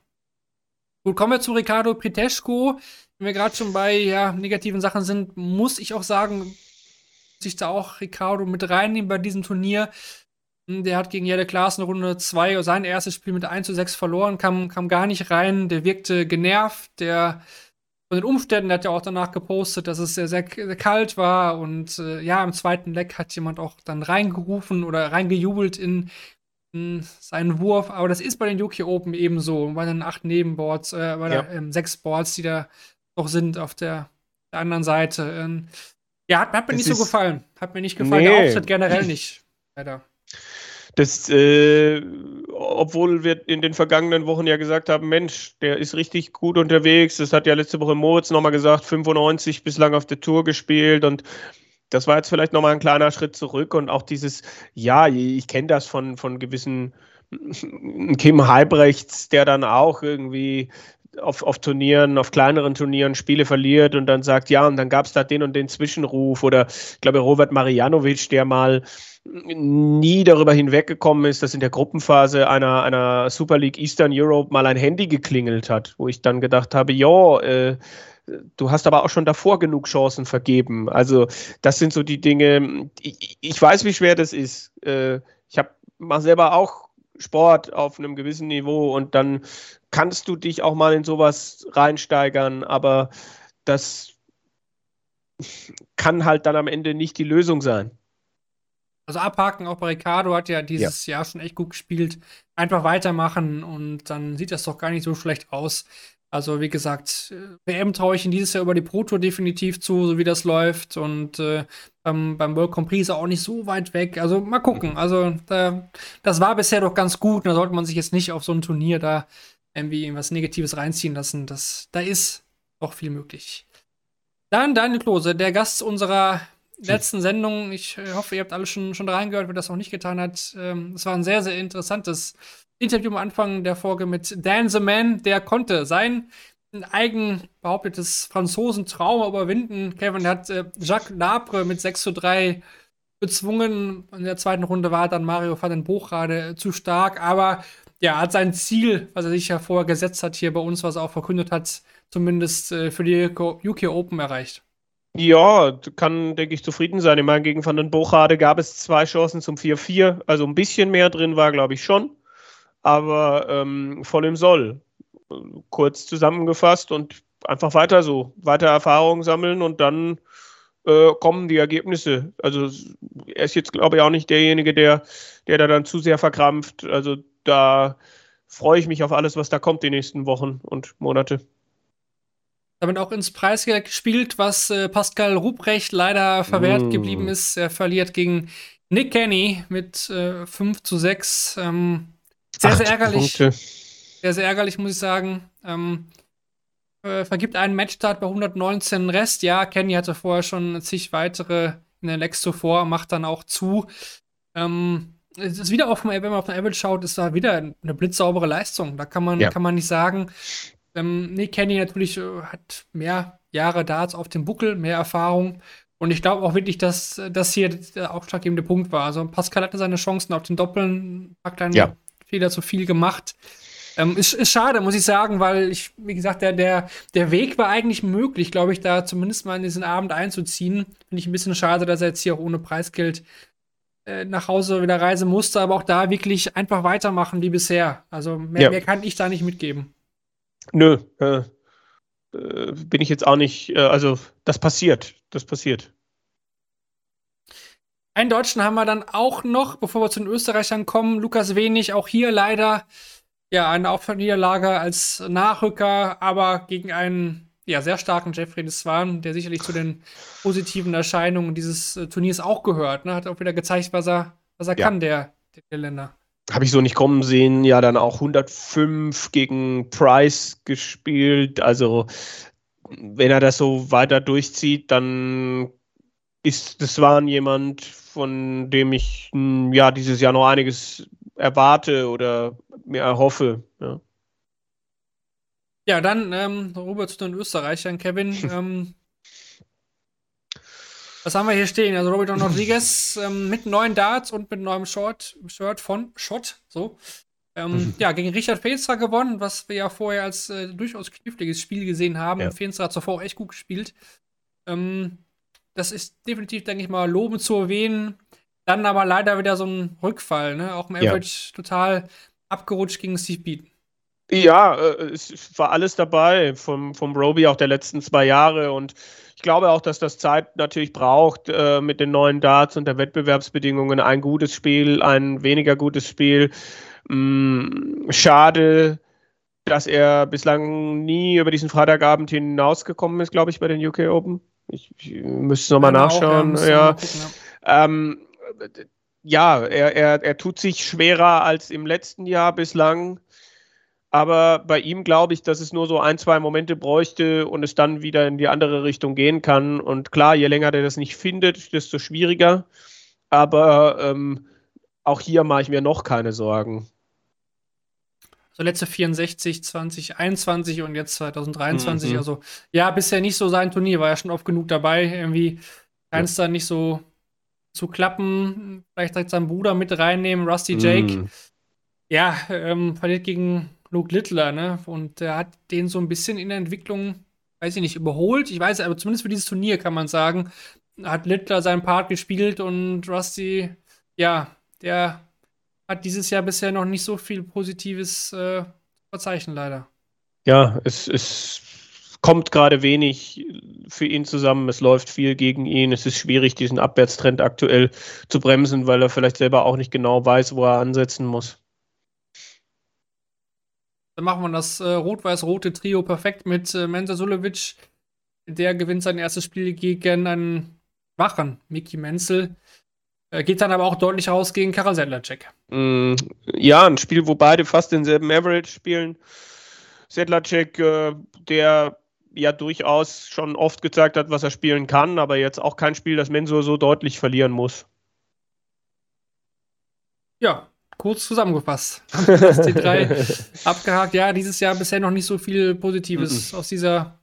Gut, kommen wir zu Ricardo Piteschko. Wenn wir gerade schon bei ja, negativen Sachen sind, muss ich auch sagen, muss ich da auch Ricardo mit reinnehmen bei diesem Turnier. Hm, Der hat gegen Jelle Klaassen Runde 2 sein erstes Spiel mit 1 zu 6 verloren, kam, kam gar nicht rein. Der wirkte genervt. Der von den Umständen, der hat ja auch danach gepostet, dass es sehr, sehr, sehr kalt war. Und äh, ja, im zweiten Leck hat jemand auch dann reingerufen oder reingejubelt in, in seinen Wurf. Aber das ist bei den UK Open ebenso. Bei den acht Nebenboards, äh, bei Ja. der, ähm, sechs Boards, die da noch sind auf der, der anderen Seite. Ähm, ja, hat, hat mir Es nicht so gefallen. Hat mir nicht gefallen. Nee. Der Auftritt generell nicht. (clears throat) Leider. Das, äh, obwohl wir in den vergangenen Wochen ja gesagt haben, Mensch, der ist richtig gut unterwegs. Das hat ja letzte Woche Moritz nochmal gesagt, 95 bislang auf der Tour gespielt und das war jetzt vielleicht nochmal ein kleiner Schritt zurück und auch dieses, ja, ich kenne das von, von gewissen (laughs) Kim Halbrechts, der dann auch irgendwie auf, auf Turnieren, auf kleineren Turnieren Spiele verliert und dann sagt, ja, und dann gab es da den und den Zwischenruf oder ich glaube Robert Marianovic, der mal nie darüber hinweggekommen ist, dass in der Gruppenphase einer, einer Super League Eastern Europe mal ein Handy geklingelt hat, wo ich dann gedacht habe, ja, äh, du hast aber auch schon davor genug Chancen vergeben. Also das sind so die Dinge, ich, ich weiß, wie schwer das ist. Äh, ich habe mal selber auch Sport auf einem gewissen Niveau und dann kannst du dich auch mal in sowas reinsteigern, aber das kann halt dann am Ende nicht die Lösung sein. Also abhaken, auch bei Ricardo hat ja dieses Jahr schon echt gut gespielt. Einfach weitermachen und dann sieht das doch gar nicht so schlecht aus. Also wie gesagt, WM traue ich ihn dieses Jahr über die Pro Tour definitiv zu, so wie das läuft. Und äh, beim, beim World Grand Prix ist er auch nicht so weit weg. Also mal gucken. Also da, das war bisher doch ganz gut. Da sollte man sich jetzt nicht auf so ein Turnier da irgendwie irgendwas Negatives reinziehen lassen. Das, da ist doch viel möglich. Dann Daniel Klose, der Gast unserer letzten Sendung. Ich hoffe, ihr habt alle schon, schon reingehört, wer das noch nicht getan hat. Ähm, es war ein sehr, sehr interessantes Interview am Anfang der Folge mit Dan the Man. Der konnte sein eigen behauptetes Franzosen-Trauma überwinden. Kevin hat äh, Jacques Labre mit 6 zu 3 bezwungen. In der zweiten Runde war dann Mario van den Buchrade äh, zu stark, aber ja, hat sein Ziel, was er sich ja vorher gesetzt hat, hier bei uns, was er auch verkündet hat, zumindest äh, für die UK Open erreicht. Ja, kann, denke ich, zufrieden sein. Ich meine, gegen Van den Bochade gab es zwei Chancen zum 4-4. Also ein bisschen mehr drin war, glaube ich, schon. Aber ähm, voll im Soll. Kurz zusammengefasst und einfach weiter so. Weiter Erfahrungen sammeln und dann äh, kommen die Ergebnisse. Also er ist jetzt, glaube ich, auch nicht derjenige, der, der da dann zu sehr verkrampft. Also da freue ich mich auf alles, was da kommt die nächsten Wochen und Monate damit auch ins Preisgeld gespielt, was äh, Pascal Ruprecht leider verwehrt mm. geblieben ist. Er verliert gegen Nick Kenny mit äh, 5 zu 6. Ähm, sehr, sehr ärgerlich. Punkte. Sehr, sehr ärgerlich, muss ich sagen. Ähm, äh, vergibt einen Matchstart bei 119 Rest. Ja, Kenny hatte vorher schon zig weitere in der Lex zuvor, macht dann auch zu. Ähm, es ist wieder auf, wenn man auf den Average schaut, ist da wieder eine blitzsaubere Leistung. Da kann man, ja. kann man nicht sagen, ähm, nee, Kenny natürlich äh, hat mehr Jahre Darts auf dem Buckel, mehr Erfahrung. Und ich glaube auch wirklich, dass das hier der ausschlaggebende Punkt war. Also Pascal hatte seine Chancen auf den Doppeln, hat kleinen ja. Fehler zu viel gemacht. Ähm, ist, ist schade, muss ich sagen, weil ich, wie gesagt, der, der, der Weg war eigentlich möglich, glaube ich, da zumindest mal in diesen Abend einzuziehen. Finde ich ein bisschen schade, dass er jetzt hier auch ohne Preisgeld äh, nach Hause wieder reisen musste, aber auch da wirklich einfach weitermachen wie bisher. Also mehr, ja. mehr kann ich da nicht mitgeben. Nö, äh, äh, bin ich jetzt auch nicht, äh, also das passiert, das passiert. Einen Deutschen haben wir dann auch noch, bevor wir zu den Österreichern kommen. Lukas Wenig, auch hier leider ja eine Aufniederlage als Nachrücker, aber gegen einen ja, sehr starken Jeffrey Deswan, der sicherlich zu den positiven Erscheinungen dieses äh, Turniers auch gehört. Ne? Hat auch wieder gezeigt, was er, was er ja. kann, der, der Länder habe ich so nicht kommen sehen, ja dann auch 105 gegen Price gespielt. Also wenn er das so weiter durchzieht, dann ist das war jemand, von dem ich hm, ja dieses Jahr noch einiges erwarte oder mir erhoffe. Ja, ja dann ähm, rüber zu den Österreichern, Kevin. (laughs) ähm, was haben wir hier stehen? Also Robert Rodriguez (laughs) ähm, mit neuen Darts und mit neuem Short, Shirt von Shot, so. Ähm, mhm. Ja, gegen Richard Feenstra gewonnen, was wir ja vorher als äh, durchaus kniffliges Spiel gesehen haben. Ja. Feenstra hat zuvor auch echt gut gespielt. Ähm, das ist definitiv, denke ich mal, lobend zu erwähnen. Dann aber leider wieder so ein Rückfall, ne? Auch im Average ja. total abgerutscht gegen Steve Beaton. Ja, äh, es war alles dabei vom, vom Roby auch der letzten zwei Jahre und ich glaube auch, dass das Zeit natürlich braucht äh, mit den neuen Darts und der Wettbewerbsbedingungen. Ein gutes Spiel, ein weniger gutes Spiel. Mm, schade, dass er bislang nie über diesen Freitagabend hinausgekommen ist, glaube ich, bei den UK Open. Ich, ich müsste nochmal nachschauen. Auch, ja. Gucken, ja. Ähm, ja, er, er, er tut sich schwerer als im letzten Jahr bislang. Aber bei ihm glaube ich, dass es nur so ein, zwei Momente bräuchte und es dann wieder in die andere Richtung gehen kann. Und klar, je länger der das nicht findet, desto schwieriger. Aber ähm, auch hier mache ich mir noch keine Sorgen. So letzte 64, 2021 und jetzt 2023. Mhm. Also ja, bisher nicht so sein Turnier, war ja schon oft genug dabei. Irgendwie scheint es ja. dann nicht so zu klappen. Vielleicht direkt seinen Bruder mit reinnehmen, Rusty Jake. Mhm. Ja, ähm, verliert gegen Luke Littler, ne? Und der hat den so ein bisschen in der Entwicklung, weiß ich nicht, überholt. Ich weiß, aber zumindest für dieses Turnier kann man sagen, hat Littler seinen Part gespielt und Rusty, ja, der hat dieses Jahr bisher noch nicht so viel Positives äh, verzeichnen, leider. Ja, es, es kommt gerade wenig für ihn zusammen. Es läuft viel gegen ihn. Es ist schwierig, diesen Abwärtstrend aktuell zu bremsen, weil er vielleicht selber auch nicht genau weiß, wo er ansetzen muss. Dann machen wir das äh, rot-weiß-rote Trio perfekt mit äh, Mensa Sulevic. Der gewinnt sein erstes Spiel gegen einen Wachen, Miki Menzel. Äh, geht dann aber auch deutlich raus gegen Karel Sedlacek. Mm, ja, ein Spiel, wo beide fast denselben Average spielen. Sedlacek, äh, der ja durchaus schon oft gezeigt hat, was er spielen kann, aber jetzt auch kein Spiel, das Mensur so deutlich verlieren muss. Ja, kurz zusammengefasst. Die drei (laughs) abgehakt. Ja, dieses Jahr bisher noch nicht so viel Positives mm -mm. aus dieser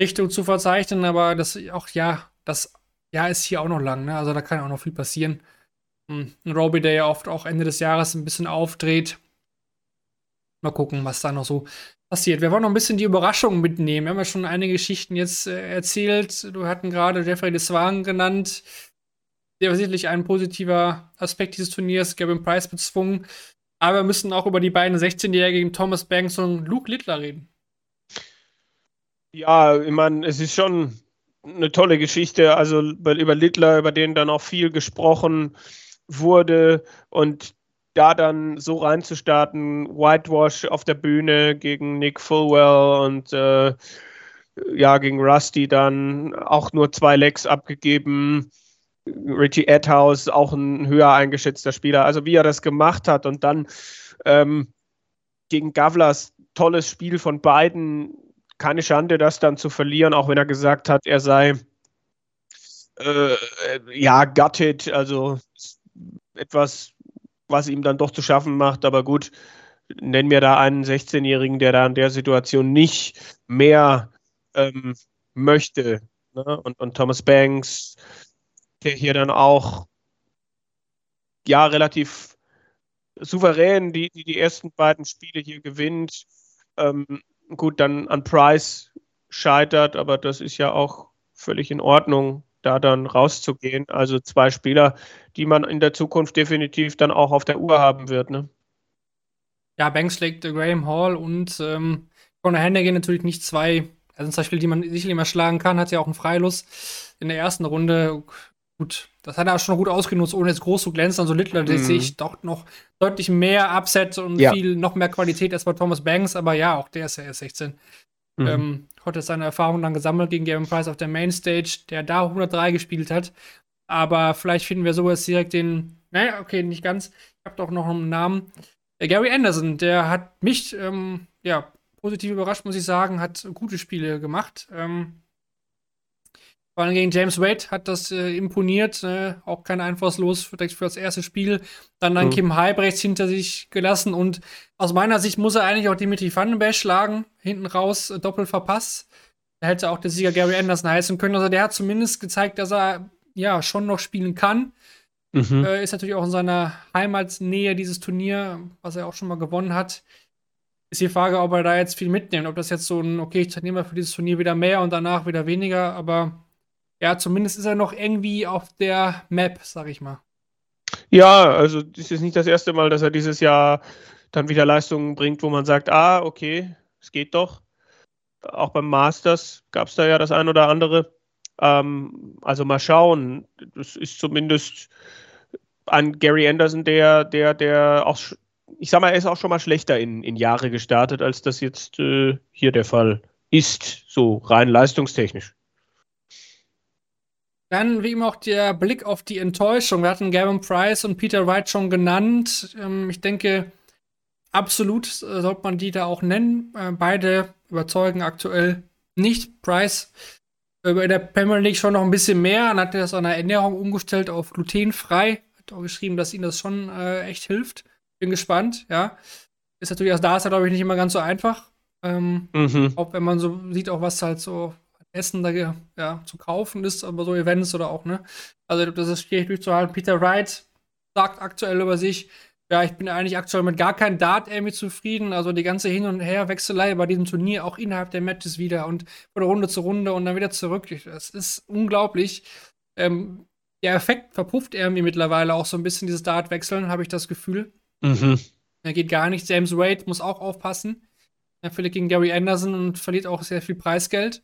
Richtung zu verzeichnen, aber das auch, ja, das Jahr ist hier auch noch lang, ne? Also da kann auch noch viel passieren. Hm, ein Roby, der ja oft auch Ende des Jahres ein bisschen aufdreht. Mal gucken, was da noch so passiert. Wir wollen noch ein bisschen die Überraschung mitnehmen. Wir haben ja schon einige Geschichten jetzt äh, erzählt. Du hatten gerade Jeffrey Deswagen genannt. Der war sicherlich ein positiver Aspekt dieses Turniers, Gavin Price bezwungen. Aber wir müssen auch über die beiden 16-Jährigen Thomas Banks und Luke Littler reden. Ja, ich meine, es ist schon eine tolle Geschichte. Also über Littler, über den dann auch viel gesprochen wurde und da dann so reinzustarten, Whitewash auf der Bühne gegen Nick Fulwell und äh, ja, gegen Rusty dann auch nur zwei Lecks abgegeben. Richie Edhouse, auch ein höher eingeschätzter Spieler. Also wie er das gemacht hat und dann ähm, gegen Gavlas tolles Spiel von beiden. Keine Schande, das dann zu verlieren, auch wenn er gesagt hat, er sei äh, ja gutted, also etwas was ihm dann doch zu schaffen macht. Aber gut, nennen wir da einen 16-Jährigen, der da in der Situation nicht mehr ähm, möchte. Ne? Und, und Thomas Banks, der hier dann auch ja relativ souverän die, die, die ersten beiden Spiele hier gewinnt. Ähm, gut, dann an Price scheitert, aber das ist ja auch völlig in Ordnung da dann rauszugehen. Also zwei Spieler, die man in der Zukunft definitiv dann auch auf der Uhr haben wird. Ne? Ja, Banks legt Graham Hall und ähm, Conor Hennigan natürlich nicht zwei, also zwei Spiele, die man sicherlich mal schlagen kann, hat ja auch einen Freilos in der ersten Runde. Gut, das hat er schon gut ausgenutzt, ohne jetzt groß zu glänzen. Also Littler, mhm. sehe ich doch noch deutlich mehr Upset und ja. viel noch mehr Qualität als bei Thomas Banks, aber ja, auch der ist ja erst 16. Mhm. Ähm, hat seine Erfahrungen dann gesammelt gegen Gavin Price auf der Mainstage, der da 103 gespielt hat. Aber vielleicht finden wir sowas direkt den, naja, okay, nicht ganz. Ich habe doch noch einen Namen. Der Gary Anderson, der hat mich, ähm, ja, positiv überrascht, muss ich sagen, hat gute Spiele gemacht. Ähm, vor allem gegen James Wade hat das äh, imponiert. Äh, auch kein Einfallslos für, für das erste Spiel. Dann dann mhm. Kim Halbrechts hinter sich gelassen. Und aus meiner Sicht muss er eigentlich auch Dimitri Vandenberg schlagen. Hinten raus äh, doppelt verpasst. Da hätte auch der Sieger Gary Anderson heißen können. Also der hat zumindest gezeigt, dass er ja schon noch spielen kann. Mhm. Äh, ist natürlich auch in seiner Heimatnähe dieses Turnier, was er auch schon mal gewonnen hat. Ist die Frage, ob er da jetzt viel mitnimmt. Ob das jetzt so ein, okay, ich trainiere für dieses Turnier wieder mehr und danach wieder weniger. Aber ja, zumindest ist er noch irgendwie auf der Map, sag ich mal. Ja, also das ist nicht das erste Mal, dass er dieses Jahr dann wieder Leistungen bringt, wo man sagt, ah, okay, es geht doch. Auch beim Masters gab es da ja das ein oder andere. Ähm, also mal schauen. Das ist zumindest an Gary Anderson, der, der, der auch, ich sag mal, er ist auch schon mal schlechter in, in Jahre gestartet, als das jetzt äh, hier der Fall ist, so rein leistungstechnisch. Dann, wie immer, auch der Blick auf die Enttäuschung. Wir hatten Gavin Price und Peter Wright schon genannt. Ähm, ich denke, absolut äh, sollte man die da auch nennen. Äh, beide überzeugen aktuell nicht. Price äh, in der Premier League schon noch ein bisschen mehr. Dann hat er das an der Ernährung umgestellt auf glutenfrei. Hat auch geschrieben, dass ihm das schon äh, echt hilft. Bin gespannt, ja. Ist natürlich, also da ist er, glaube ich, nicht immer ganz so einfach. Ähm, mhm. Auch wenn man so sieht, auch was halt so Essen da ja, zu kaufen ist, aber so Events oder auch, ne? Also das ist schwierig durchzuhalten. Peter Wright sagt aktuell über sich, ja, ich bin eigentlich aktuell mit gar keinem Dart irgendwie zufrieden. Also die ganze Hin- und Herwechselei bei diesem Turnier, auch innerhalb der Matches wieder und von Runde zu Runde und dann wieder zurück. Das ist unglaublich. Ähm, der Effekt verpufft irgendwie mittlerweile auch so ein bisschen, dieses Dart-Wechseln, habe ich das Gefühl. Mhm. Da geht gar nicht. James Wade muss auch aufpassen. Er verliert gegen Gary Anderson und verliert auch sehr viel Preisgeld.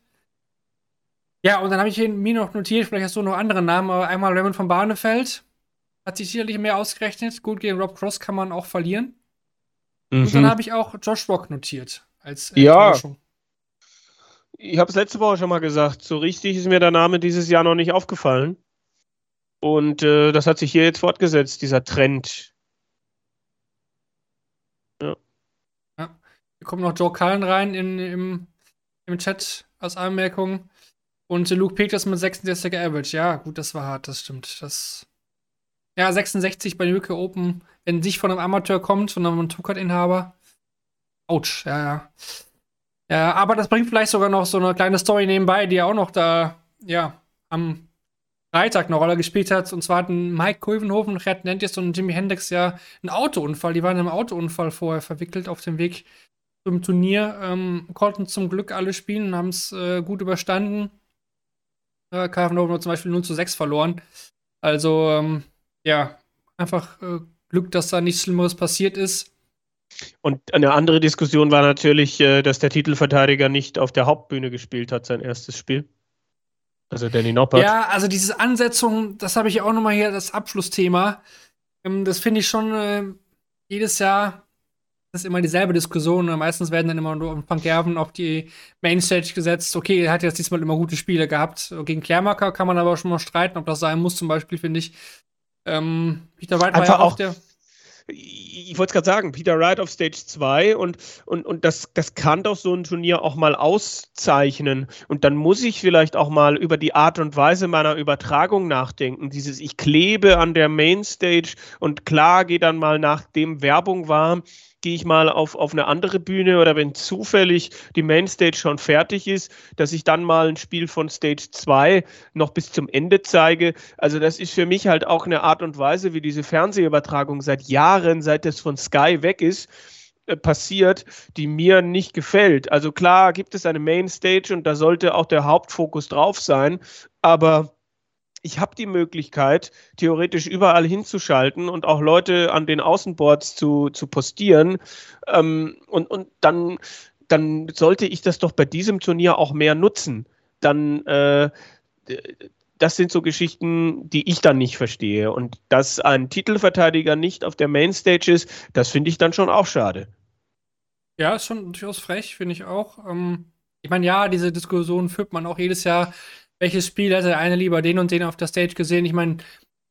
Ja, und dann habe ich mir noch notiert, vielleicht hast du noch andere Namen, aber einmal Raymond von Barnefeld. Hat sich sicherlich mehr ausgerechnet. Gut, gegen Rob Cross kann man auch verlieren. Mhm. Und dann habe ich auch Josh Rock notiert als Ja. Ich habe es letzte Woche schon mal gesagt. So richtig ist mir der Name dieses Jahr noch nicht aufgefallen. Und äh, das hat sich hier jetzt fortgesetzt, dieser Trend. Ja. ja. Hier kommt noch Joe Cullen rein in, im, im Chat als Anmerkung. Und Luke Peters mit 66er Average. Ja, gut, das war hart, das stimmt. Das. Ja, 66 bei UK Open, wenn nicht von einem Amateur kommt, sondern einem Tukat-Inhaber. Autsch, ja, ja. Ja, aber das bringt vielleicht sogar noch so eine kleine Story nebenbei, die auch noch da, ja, am Freitag eine Rolle gespielt hat. Und zwar hatten Mike Kulvenhofen, Red Nentis und Jimi Hendrix ja einen Autounfall. Die waren einem Autounfall vorher verwickelt auf dem Weg zum Turnier. Ähm, konnten zum Glück alle spielen und haben es äh, gut überstanden. Äh, Karvenow zum Beispiel 0 zu 6 verloren. Also, ähm, ja, einfach äh, Glück, dass da nichts Schlimmeres passiert ist. Und eine andere Diskussion war natürlich, äh, dass der Titelverteidiger nicht auf der Hauptbühne gespielt hat, sein erstes Spiel. Also Danny Noppert. Ja, also diese Ansetzung, das habe ich auch nochmal hier, das Abschlussthema. Ähm, das finde ich schon äh, jedes Jahr ist immer dieselbe Diskussion. Und meistens werden dann immer nur Van Gerven auf die Mainstage gesetzt. Okay, er hat jetzt diesmal immer gute Spiele gehabt. Gegen Klärmacker kann man aber schon mal streiten, ob das sein muss, zum Beispiel, finde ich. Ähm, Peter Wright war ja auch der ich wollte es gerade sagen, Peter Wright auf Stage 2 und, und, und das, das kann doch so ein Turnier auch mal auszeichnen. Und dann muss ich vielleicht auch mal über die Art und Weise meiner Übertragung nachdenken. Dieses, ich klebe an der Mainstage und klar, gehe dann mal nachdem Werbung war, gehe ich mal auf, auf eine andere Bühne oder wenn zufällig die Mainstage schon fertig ist, dass ich dann mal ein Spiel von Stage 2 noch bis zum Ende zeige. Also das ist für mich halt auch eine Art und Weise, wie diese Fernsehübertragung seit Jahren, seit es von Sky weg ist, äh, passiert, die mir nicht gefällt. Also klar gibt es eine Mainstage und da sollte auch der Hauptfokus drauf sein, aber ich habe die Möglichkeit, theoretisch überall hinzuschalten und auch Leute an den Außenboards zu, zu postieren. Ähm, und, und dann, dann sollte ich das doch bei diesem Turnier auch mehr nutzen. Dann, äh, das sind so Geschichten, die ich dann nicht verstehe. Und dass ein Titelverteidiger nicht auf der Mainstage ist, das finde ich dann schon auch schade. Ja, ist schon durchaus frech, finde ich auch. Ähm, ich meine, ja, diese Diskussion führt man auch jedes Jahr welches Spiel hätte der eine lieber den und den auf der Stage gesehen. Ich meine,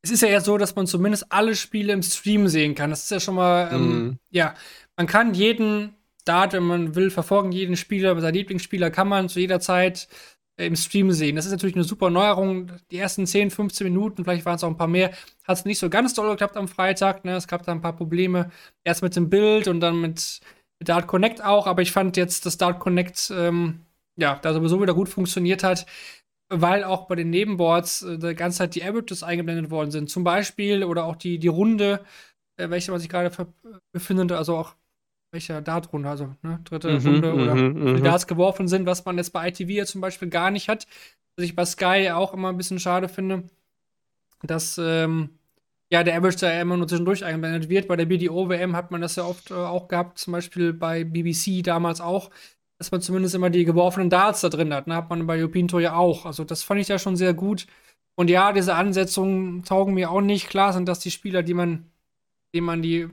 es ist ja eher so, dass man zumindest alle Spiele im Stream sehen kann. Das ist ja schon mal, ähm, mhm. ja, man kann jeden Dart, wenn man will, verfolgen, jeden Spieler, sein Lieblingsspieler kann man zu jeder Zeit äh, im Stream sehen. Das ist natürlich eine super Neuerung. Die ersten 10, 15 Minuten, vielleicht waren es auch ein paar mehr, hat es nicht so ganz doll geklappt am Freitag. Ne? Es gab da ein paar Probleme. Erst mit dem Bild und dann mit, mit Dart Connect auch. Aber ich fand jetzt, dass Dart Connect, ähm, ja, da sowieso wieder gut funktioniert hat weil auch bei den Nebenboards äh, die ganze Zeit die Averages eingeblendet worden sind. Zum Beispiel oder auch die, die Runde, äh, welche man sich gerade befindet, also auch welcher Dartrunde, also ne, dritte mhm, Runde oder mhm, die Darts geworfen sind, was man jetzt bei ITV ja zum Beispiel gar nicht hat. Was ich bei Sky auch immer ein bisschen schade finde, dass ähm, ja, der Average da immer nur zwischendurch eingeblendet wird. Bei der BDO-WM hat man das ja oft äh, auch gehabt, zum Beispiel bei BBC damals auch dass man zumindest immer die geworfenen Darts da drin hat. Ne? Hat man bei Tour ja auch. Also das fand ich ja schon sehr gut. Und ja, diese Ansetzungen taugen mir auch nicht. Klar sind das die Spieler, die man, denen man die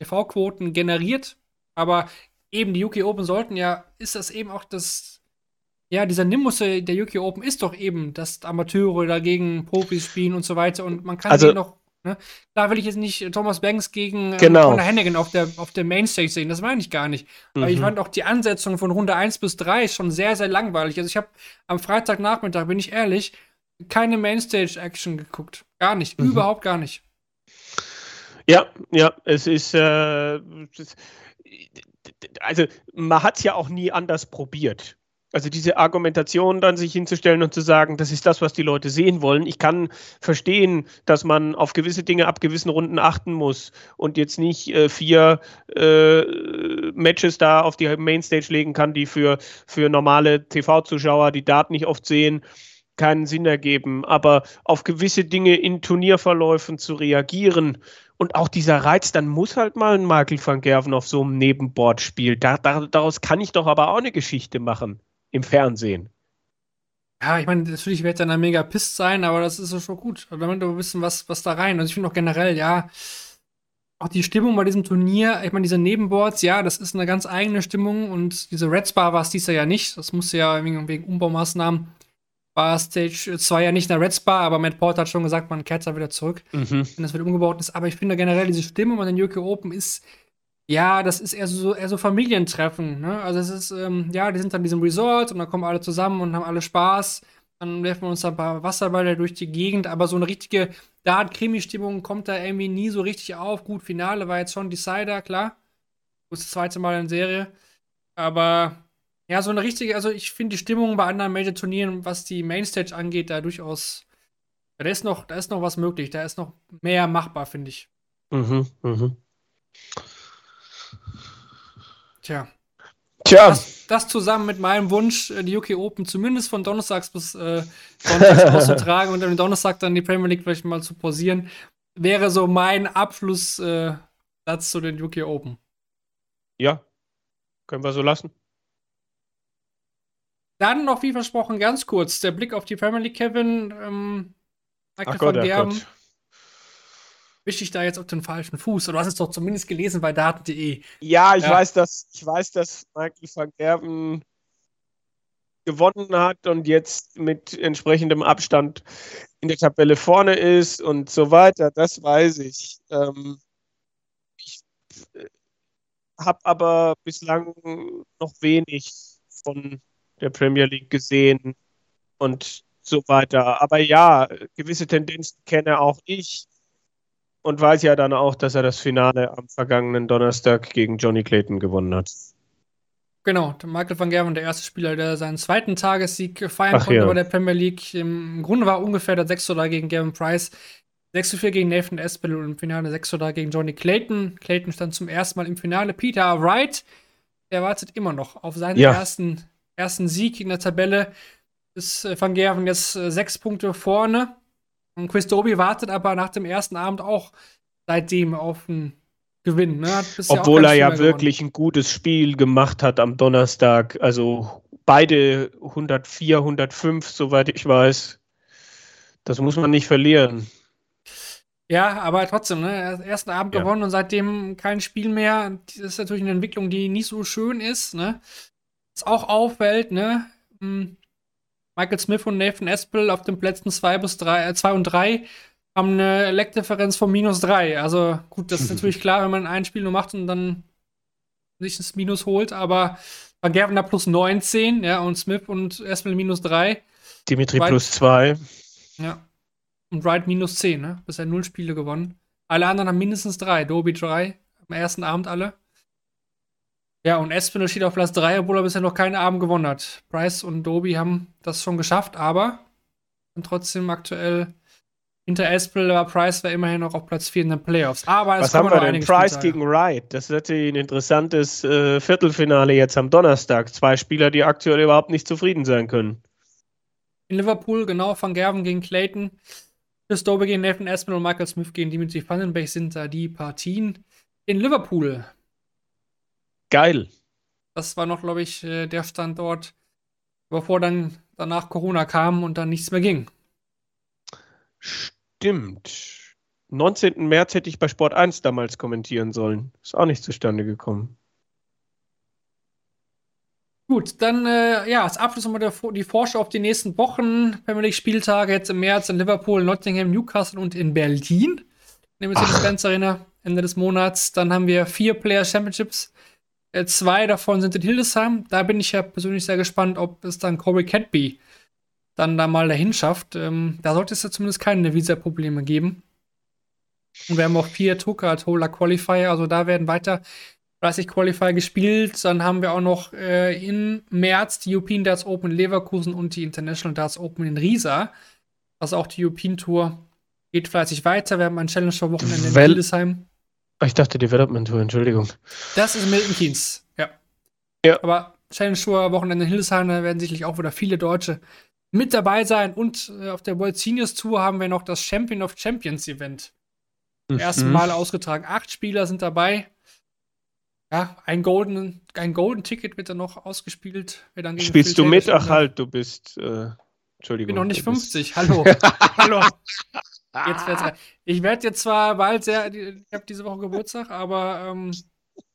TV-Quoten generiert. Aber eben die UK Open sollten ja, ist das eben auch das, ja, dieser Nimbus der UK Open ist doch eben, dass Amateure dagegen Profis spielen und so weiter. Und man kann also, noch Ne? Da will ich jetzt nicht Thomas Banks gegen äh, genau. Conor Hennigan auf der, auf der Mainstage sehen. Das meine ich gar nicht. Mhm. Aber ich fand auch die Ansetzung von Runde 1 bis 3 schon sehr, sehr langweilig. Also ich habe am Freitagnachmittag, bin ich ehrlich, keine Mainstage-Action geguckt. Gar nicht. Mhm. Überhaupt gar nicht. Ja, ja, es ist, äh, also man hat es ja auch nie anders probiert. Also diese Argumentation dann sich hinzustellen und zu sagen, das ist das, was die Leute sehen wollen. Ich kann verstehen, dass man auf gewisse Dinge ab gewissen Runden achten muss und jetzt nicht äh, vier äh, Matches da auf die Mainstage legen kann, die für, für normale TV-Zuschauer, die Daten nicht oft sehen, keinen Sinn ergeben. Aber auf gewisse Dinge in Turnierverläufen zu reagieren und auch dieser Reiz, dann muss halt mal ein Michael van Gerven auf so einem Nebenboard spielen. Da, da, daraus kann ich doch aber auch eine Geschichte machen im Fernsehen. Ja, ich meine, natürlich wird dann mega pisst sein, aber das ist schon gut. Damit wir wissen, was, was da rein. Also ich finde auch generell, ja, auch die Stimmung bei diesem Turnier, ich meine, diese Nebenboards, ja, das ist eine ganz eigene Stimmung und diese Red Spa war es dies Jahr ja nicht. Das musste ja wegen, wegen Umbaumaßnahmen war Stage 2 ja nicht eine Red Spa, aber Matt Porter hat schon gesagt, man kehrt da wieder zurück, mhm. wenn das wieder umgebaut ist. Aber ich finde generell, diese Stimmung an den UK Open ist ja, das ist eher so, eher so Familientreffen. Ne? Also es ist, ähm, ja, die sind an diesem Resort und dann kommen alle zusammen und haben alle Spaß. Dann werfen wir uns ein paar Wasserbälle durch die Gegend, aber so eine richtige Dart-Krimi-Stimmung kommt da irgendwie nie so richtig auf. Gut, Finale war jetzt schon Decider, klar. Das zweite Mal in Serie. Aber ja, so eine richtige, also ich finde die Stimmung bei anderen Major-Turnieren, was die Mainstage angeht, da durchaus, da ist noch, da ist noch was möglich, da ist noch mehr machbar, finde ich. Mhm, mhm. Tja. Tja. Das, das zusammen mit meinem Wunsch, äh, die UK Open zumindest von Donnerstags bis äh, Sonntags auszutragen (laughs) und am Donnerstag dann die Premier League vielleicht mal zu pausieren, wäre so mein Abschlusssatz äh, zu den UK Open. Ja, können wir so lassen. Dann noch wie versprochen ganz kurz der Blick auf die Premier League, Kevin. Ähm, Michael ach Gott. Ach Gott. Wisch ich da jetzt auf den falschen Fuß? Oder du hast es doch zumindest gelesen bei daten.de. Ja, ich ja. weiß, dass ich weiß, dass Michael van Gerben gewonnen hat und jetzt mit entsprechendem Abstand in der Tabelle vorne ist und so weiter. Das weiß ich. Ähm, ich äh, habe aber bislang noch wenig von der Premier League gesehen und so weiter. Aber ja, gewisse Tendenzen kenne auch ich und weiß ja dann auch, dass er das Finale am vergangenen Donnerstag gegen Johnny Clayton gewonnen hat. Genau, Michael van Gerwen, der erste Spieler, der seinen zweiten Tagessieg feiern Ach, konnte ja. bei der Premier League. Im Grunde war ungefähr der 6 oder gegen Gavin Price. 6 zu 4 gegen Nathan Espel und im Finale 6 oder gegen Johnny Clayton. Clayton stand zum ersten Mal im Finale. Peter Wright, der wartet immer noch auf seinen ja. ersten ersten Sieg in der Tabelle ist äh, Van Gerven jetzt äh, sechs Punkte vorne. Und Chris Doby wartet aber nach dem ersten Abend auch seitdem auf einen Gewinn. Ne? Obwohl er ja wirklich gewonnen. ein gutes Spiel gemacht hat am Donnerstag. Also beide 104, 105, soweit ich weiß. Das muss man nicht verlieren. Ja, aber trotzdem, ne? Ersten Abend ja. gewonnen und seitdem kein Spiel mehr. Das ist natürlich eine Entwicklung, die nicht so schön ist, ne? Was auch auffällt, ne? Hm, Michael Smith und Nathan Espel auf den Plätzen 2 bis 3, äh, 2 und 3 haben eine Leckdifferenz von minus 3. Also gut, das ist (laughs) natürlich klar, wenn man ein Spiel nur macht und dann sich das Minus holt, aber Van Gerven da plus 19, ja, und Smith und Espel minus 3. Dimitri Wright, plus 2. Ja. Und Wright minus 10, ne? Bisher null Spiele gewonnen. Alle anderen haben mindestens 3. Doby 3 am ersten Abend alle. Ja, und Espinel steht auf Platz 3, obwohl er bisher noch keinen Abend gewonnen hat. Price und Doby haben das schon geschafft, aber sind trotzdem aktuell hinter Espel, aber Price war immerhin noch auf Platz 4 in den Playoffs. Aber Was haben wir denn? Price Spieltage. gegen Wright. Das ist natürlich ein interessantes äh, Viertelfinale jetzt am Donnerstag. Zwei Spieler, die aktuell überhaupt nicht zufrieden sein können. In Liverpool, genau, Van Gerven gegen Clayton. Chris Doby gegen Nathan Espinel und Michael Smith gegen Dimitri Vandenberg sind da die Partien. In Liverpool Geil. Das war noch, glaube ich, äh, der Standort, bevor dann danach Corona kam und dann nichts mehr ging. Stimmt. 19. März hätte ich bei Sport 1 damals kommentieren sollen. Ist auch nicht zustande gekommen. Gut, dann äh, ja, als Abschluss nochmal der, die Vorschau auf die nächsten Wochen. Premier League Spieltage jetzt im März in Liverpool, Nottingham, Newcastle und in Berlin. Nehmen wir uns Benz Arena Ende des Monats. Dann haben wir vier Player Championships zwei davon sind in Hildesheim. Da bin ich ja persönlich sehr gespannt, ob es dann Corey Catby dann da mal dahin schafft. Ähm, da sollte es ja zumindest keine Visa-Probleme geben. Und wir haben auch vier Tuka-Tola Qualifier, also da werden weiter 30 Qualifier gespielt. Dann haben wir auch noch äh, im März die European Darts Open in Leverkusen und die International Darts Open in Riesa. Also auch die European Tour geht fleißig weiter. Wir haben ein Challenger-Wochenende in Hildesheim. Ich dachte Development Tour, Entschuldigung. Das ist Milton Keynes, ja. Ja. Aber Challenge Tour, Wochenende in Hildesheim, da werden sicherlich auch wieder viele Deutsche mit dabei sein. Und äh, auf der World Seniors Tour haben wir noch das Champion of Champions Event. Mhm. Ersten Mal ausgetragen. Acht Spieler sind dabei. Ja, ein Golden, ein Golden Ticket wird dann noch ausgespielt. Spielst du mit? Ach halt, du bist. Äh, Entschuldigung. Ich bin noch nicht 50. Hallo. (laughs) Hallo. (laughs) Jetzt rein. Ich werde jetzt zwar bald sehr, ich habe diese Woche Geburtstag, aber ähm,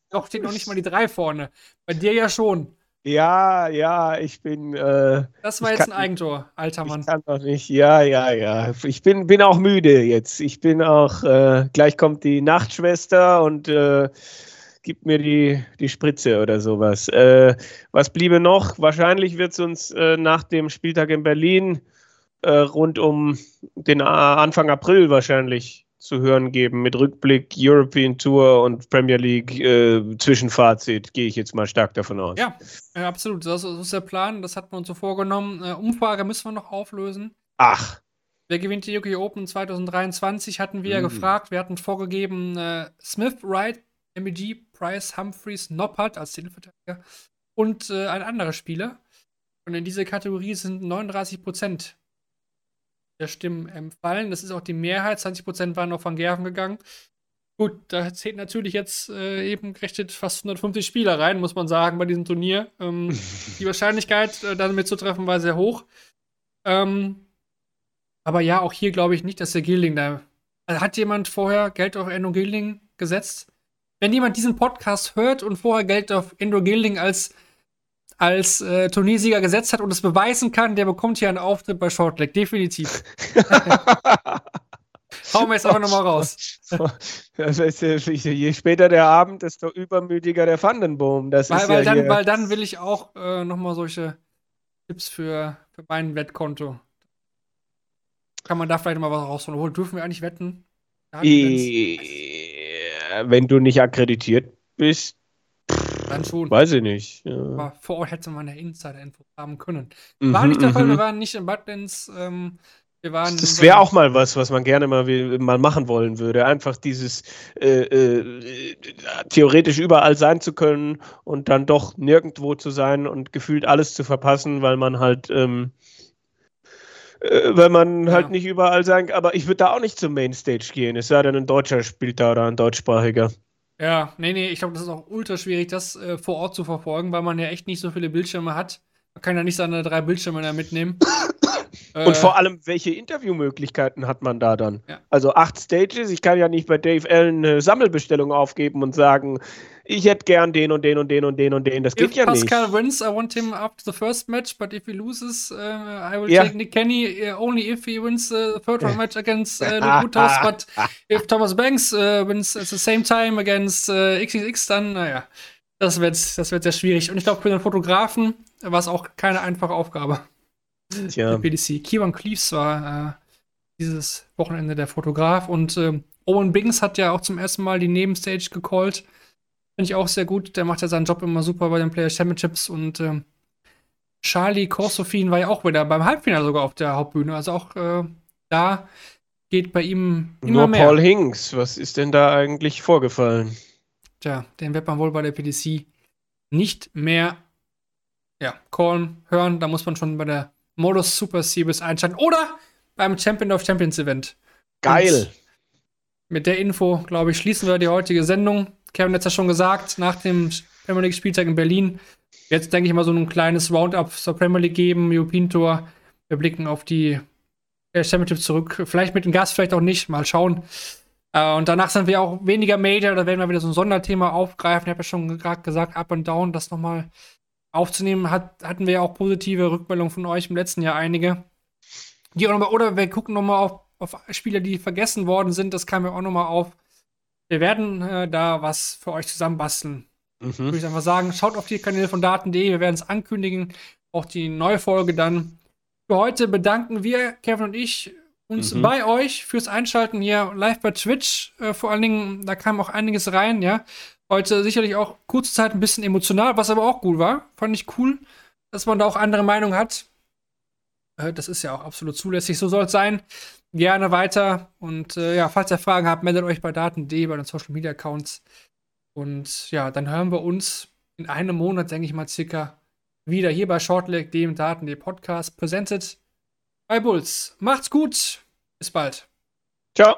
doch steht noch nicht mal die drei vorne. Bei dir ja schon. Ja, ja, ich bin. Äh, das war jetzt kann, ein Eigentor, alter Mann. Ich kann doch nicht. Ja, ja, ja. Ich bin, bin auch müde jetzt. Ich bin auch. Äh, gleich kommt die Nachtschwester und äh, gibt mir die, die Spritze oder sowas. Äh, was bliebe noch? Wahrscheinlich wird es uns äh, nach dem Spieltag in Berlin äh, rund um den Anfang April wahrscheinlich zu hören geben mit Rückblick European Tour und Premier League äh, Zwischenfazit, gehe ich jetzt mal stark davon aus. Ja, ja absolut. Das ist der Plan, das hat man uns so vorgenommen. Äh, Umfrage müssen wir noch auflösen. Ach. Wer gewinnt die UK Open 2023? Hatten wir mhm. ja gefragt. Wir hatten vorgegeben, äh, Smith, Wright, MEG, Price, Humphreys, Noppert als Titelverteidiger und äh, ein anderer Spieler. Und in dieser Kategorie sind 39 Prozent der Stimmen empfallen. Das ist auch die Mehrheit. 20 Prozent waren auf Van Gerven gegangen. Gut, da zählt natürlich jetzt äh, eben gerechnet fast 150 Spieler rein, muss man sagen, bei diesem Turnier. Ähm, (laughs) die Wahrscheinlichkeit, äh, damit zu treffen, war sehr hoch. Ähm, aber ja, auch hier glaube ich nicht, dass der Gilding da. Also hat jemand vorher Geld auf Endo Gilding gesetzt? Wenn jemand diesen Podcast hört und vorher Geld auf Endo Gilding als, als äh, Turniersieger gesetzt hat und es beweisen kann, der bekommt hier einen Auftritt bei Shortleg. Definitiv. (laughs) Hauen wir jetzt einfach nochmal raus. (laughs) Je später der Abend, desto übermütiger der Vandenboom. Das weil, ist weil, ja dann, weil dann will ich auch äh, nochmal solche Tipps für, für mein Wettkonto. Kann man da vielleicht mal was rausholen? Obwohl, dürfen wir eigentlich wetten? Äh, Wenn du nicht akkreditiert bist, Grenzen- Dann schon. weiß ich nicht. Ja. Aber vor Ort hätte man eine Insider-Info haben können. Mhm, War nicht der Fall, wir mhm. waren nicht in Badlands. Ähm, wir waren. Das wäre auch mal was, was man gerne mal, mal machen wollen würde. Einfach dieses äh, äh, theoretisch überall sein zu können und dann doch nirgendwo zu sein und gefühlt alles zu verpassen, weil man halt, ähm, äh, weil man Ja. halt nicht überall sein kann. Aber ich würde da auch nicht zum Mainstage gehen, es sei denn, ein Deutscher spielt da oder ein deutschsprachiger. Ja, nee, nee, ich glaube, das ist auch ultra schwierig, das äh, vor Ort zu verfolgen, weil man ja echt nicht so viele Bildschirme hat. Man kann ja nicht seine drei Bildschirme da mitnehmen. Äh, Und vor allem, welche Interviewmöglichkeiten hat man da dann? Ja. Also acht Stages, ich kann ja nicht bei Dave Allen eine Sammelbestellung aufgeben und sagen, ich hätte gern den und den und den und den und den. Das geht If ja Pascal nicht. wins, I want him after the first match, but if he loses, uh, I will Ja. take Nick Kenny uh, only if he wins the third round match against uh, Luke Woodhouse, (laughs) but if Thomas Banks uh, wins at the same time against uh, XXX, dann, naja, das wird, das wird sehr schwierig. Und ich glaube, für den Fotografen war es auch keine einfache Aufgabe. Tja. Der PDC. Kieran Cleaves war äh, dieses Wochenende der Fotograf und ähm, Owen Bings hat ja auch zum ersten Mal die Nebenstage gecallt. Finde ich auch sehr gut. Der macht ja seinen Job immer super bei den Player Championships und ähm, Charlie Korsofin war ja auch wieder beim Halbfinale sogar auf der Hauptbühne. Also auch äh, da geht bei ihm immer Nur mehr. Paul Hinks, was ist denn da eigentlich vorgefallen? Tja, den wird man wohl bei der PDC nicht mehr ja, callen, hören. Da muss man schon bei der Modus Super Series einschalten oder beim Champion of Champions Event. Geil. Mit der Info, glaube ich, schließen wir die heutige Sendung. Kevin hat es ja schon gesagt, nach dem Premier League Spieltag in Berlin. Jetzt denke ich mal so ein kleines Roundup zur Premier League geben, European Tour. Wir blicken auf die äh, Championship zurück. Vielleicht mit dem Gast, vielleicht auch nicht. Mal schauen. Äh, und danach sind wir auch weniger Major. Da werden wir wieder so ein Sonderthema aufgreifen. Ich habe ja schon gerade gesagt, Up and Down, das nochmal aufzunehmen. Hat, hatten wir ja auch positive Rückmeldungen von euch im letzten Jahr einige. Die auch noch mal, oder wir gucken nochmal auf, auf Spieler, die vergessen worden sind. Das kam ja auch nochmal auf. Wir werden äh, da was für euch zusammenbasteln. Würde Mhm. ich einfach sagen, schaut auf die Kanäle von Daten.de. Wir werden es ankündigen. Auch die neue Folge dann. Für heute bedanken wir, Kevin und ich, uns Mhm. bei euch fürs Einschalten hier live bei Twitch. Äh, vor allen Dingen, da kam auch einiges rein, ja. Heute sicherlich auch kurze Zeit ein bisschen emotional, was aber auch gut war. Fand ich cool, dass man da auch andere Meinungen hat. Äh, das ist ja auch absolut zulässig. So soll es sein. Gerne weiter. Und äh, ja, falls ihr Fragen habt, meldet euch bei Daten.de, bei den Social Media Accounts. Und ja, dann hören wir uns in einem Monat, denke ich mal, circa wieder hier bei Shortleg, dem Daten.de Podcast, präsentiert bei Bulls. Macht's gut. Bis bald. Ciao.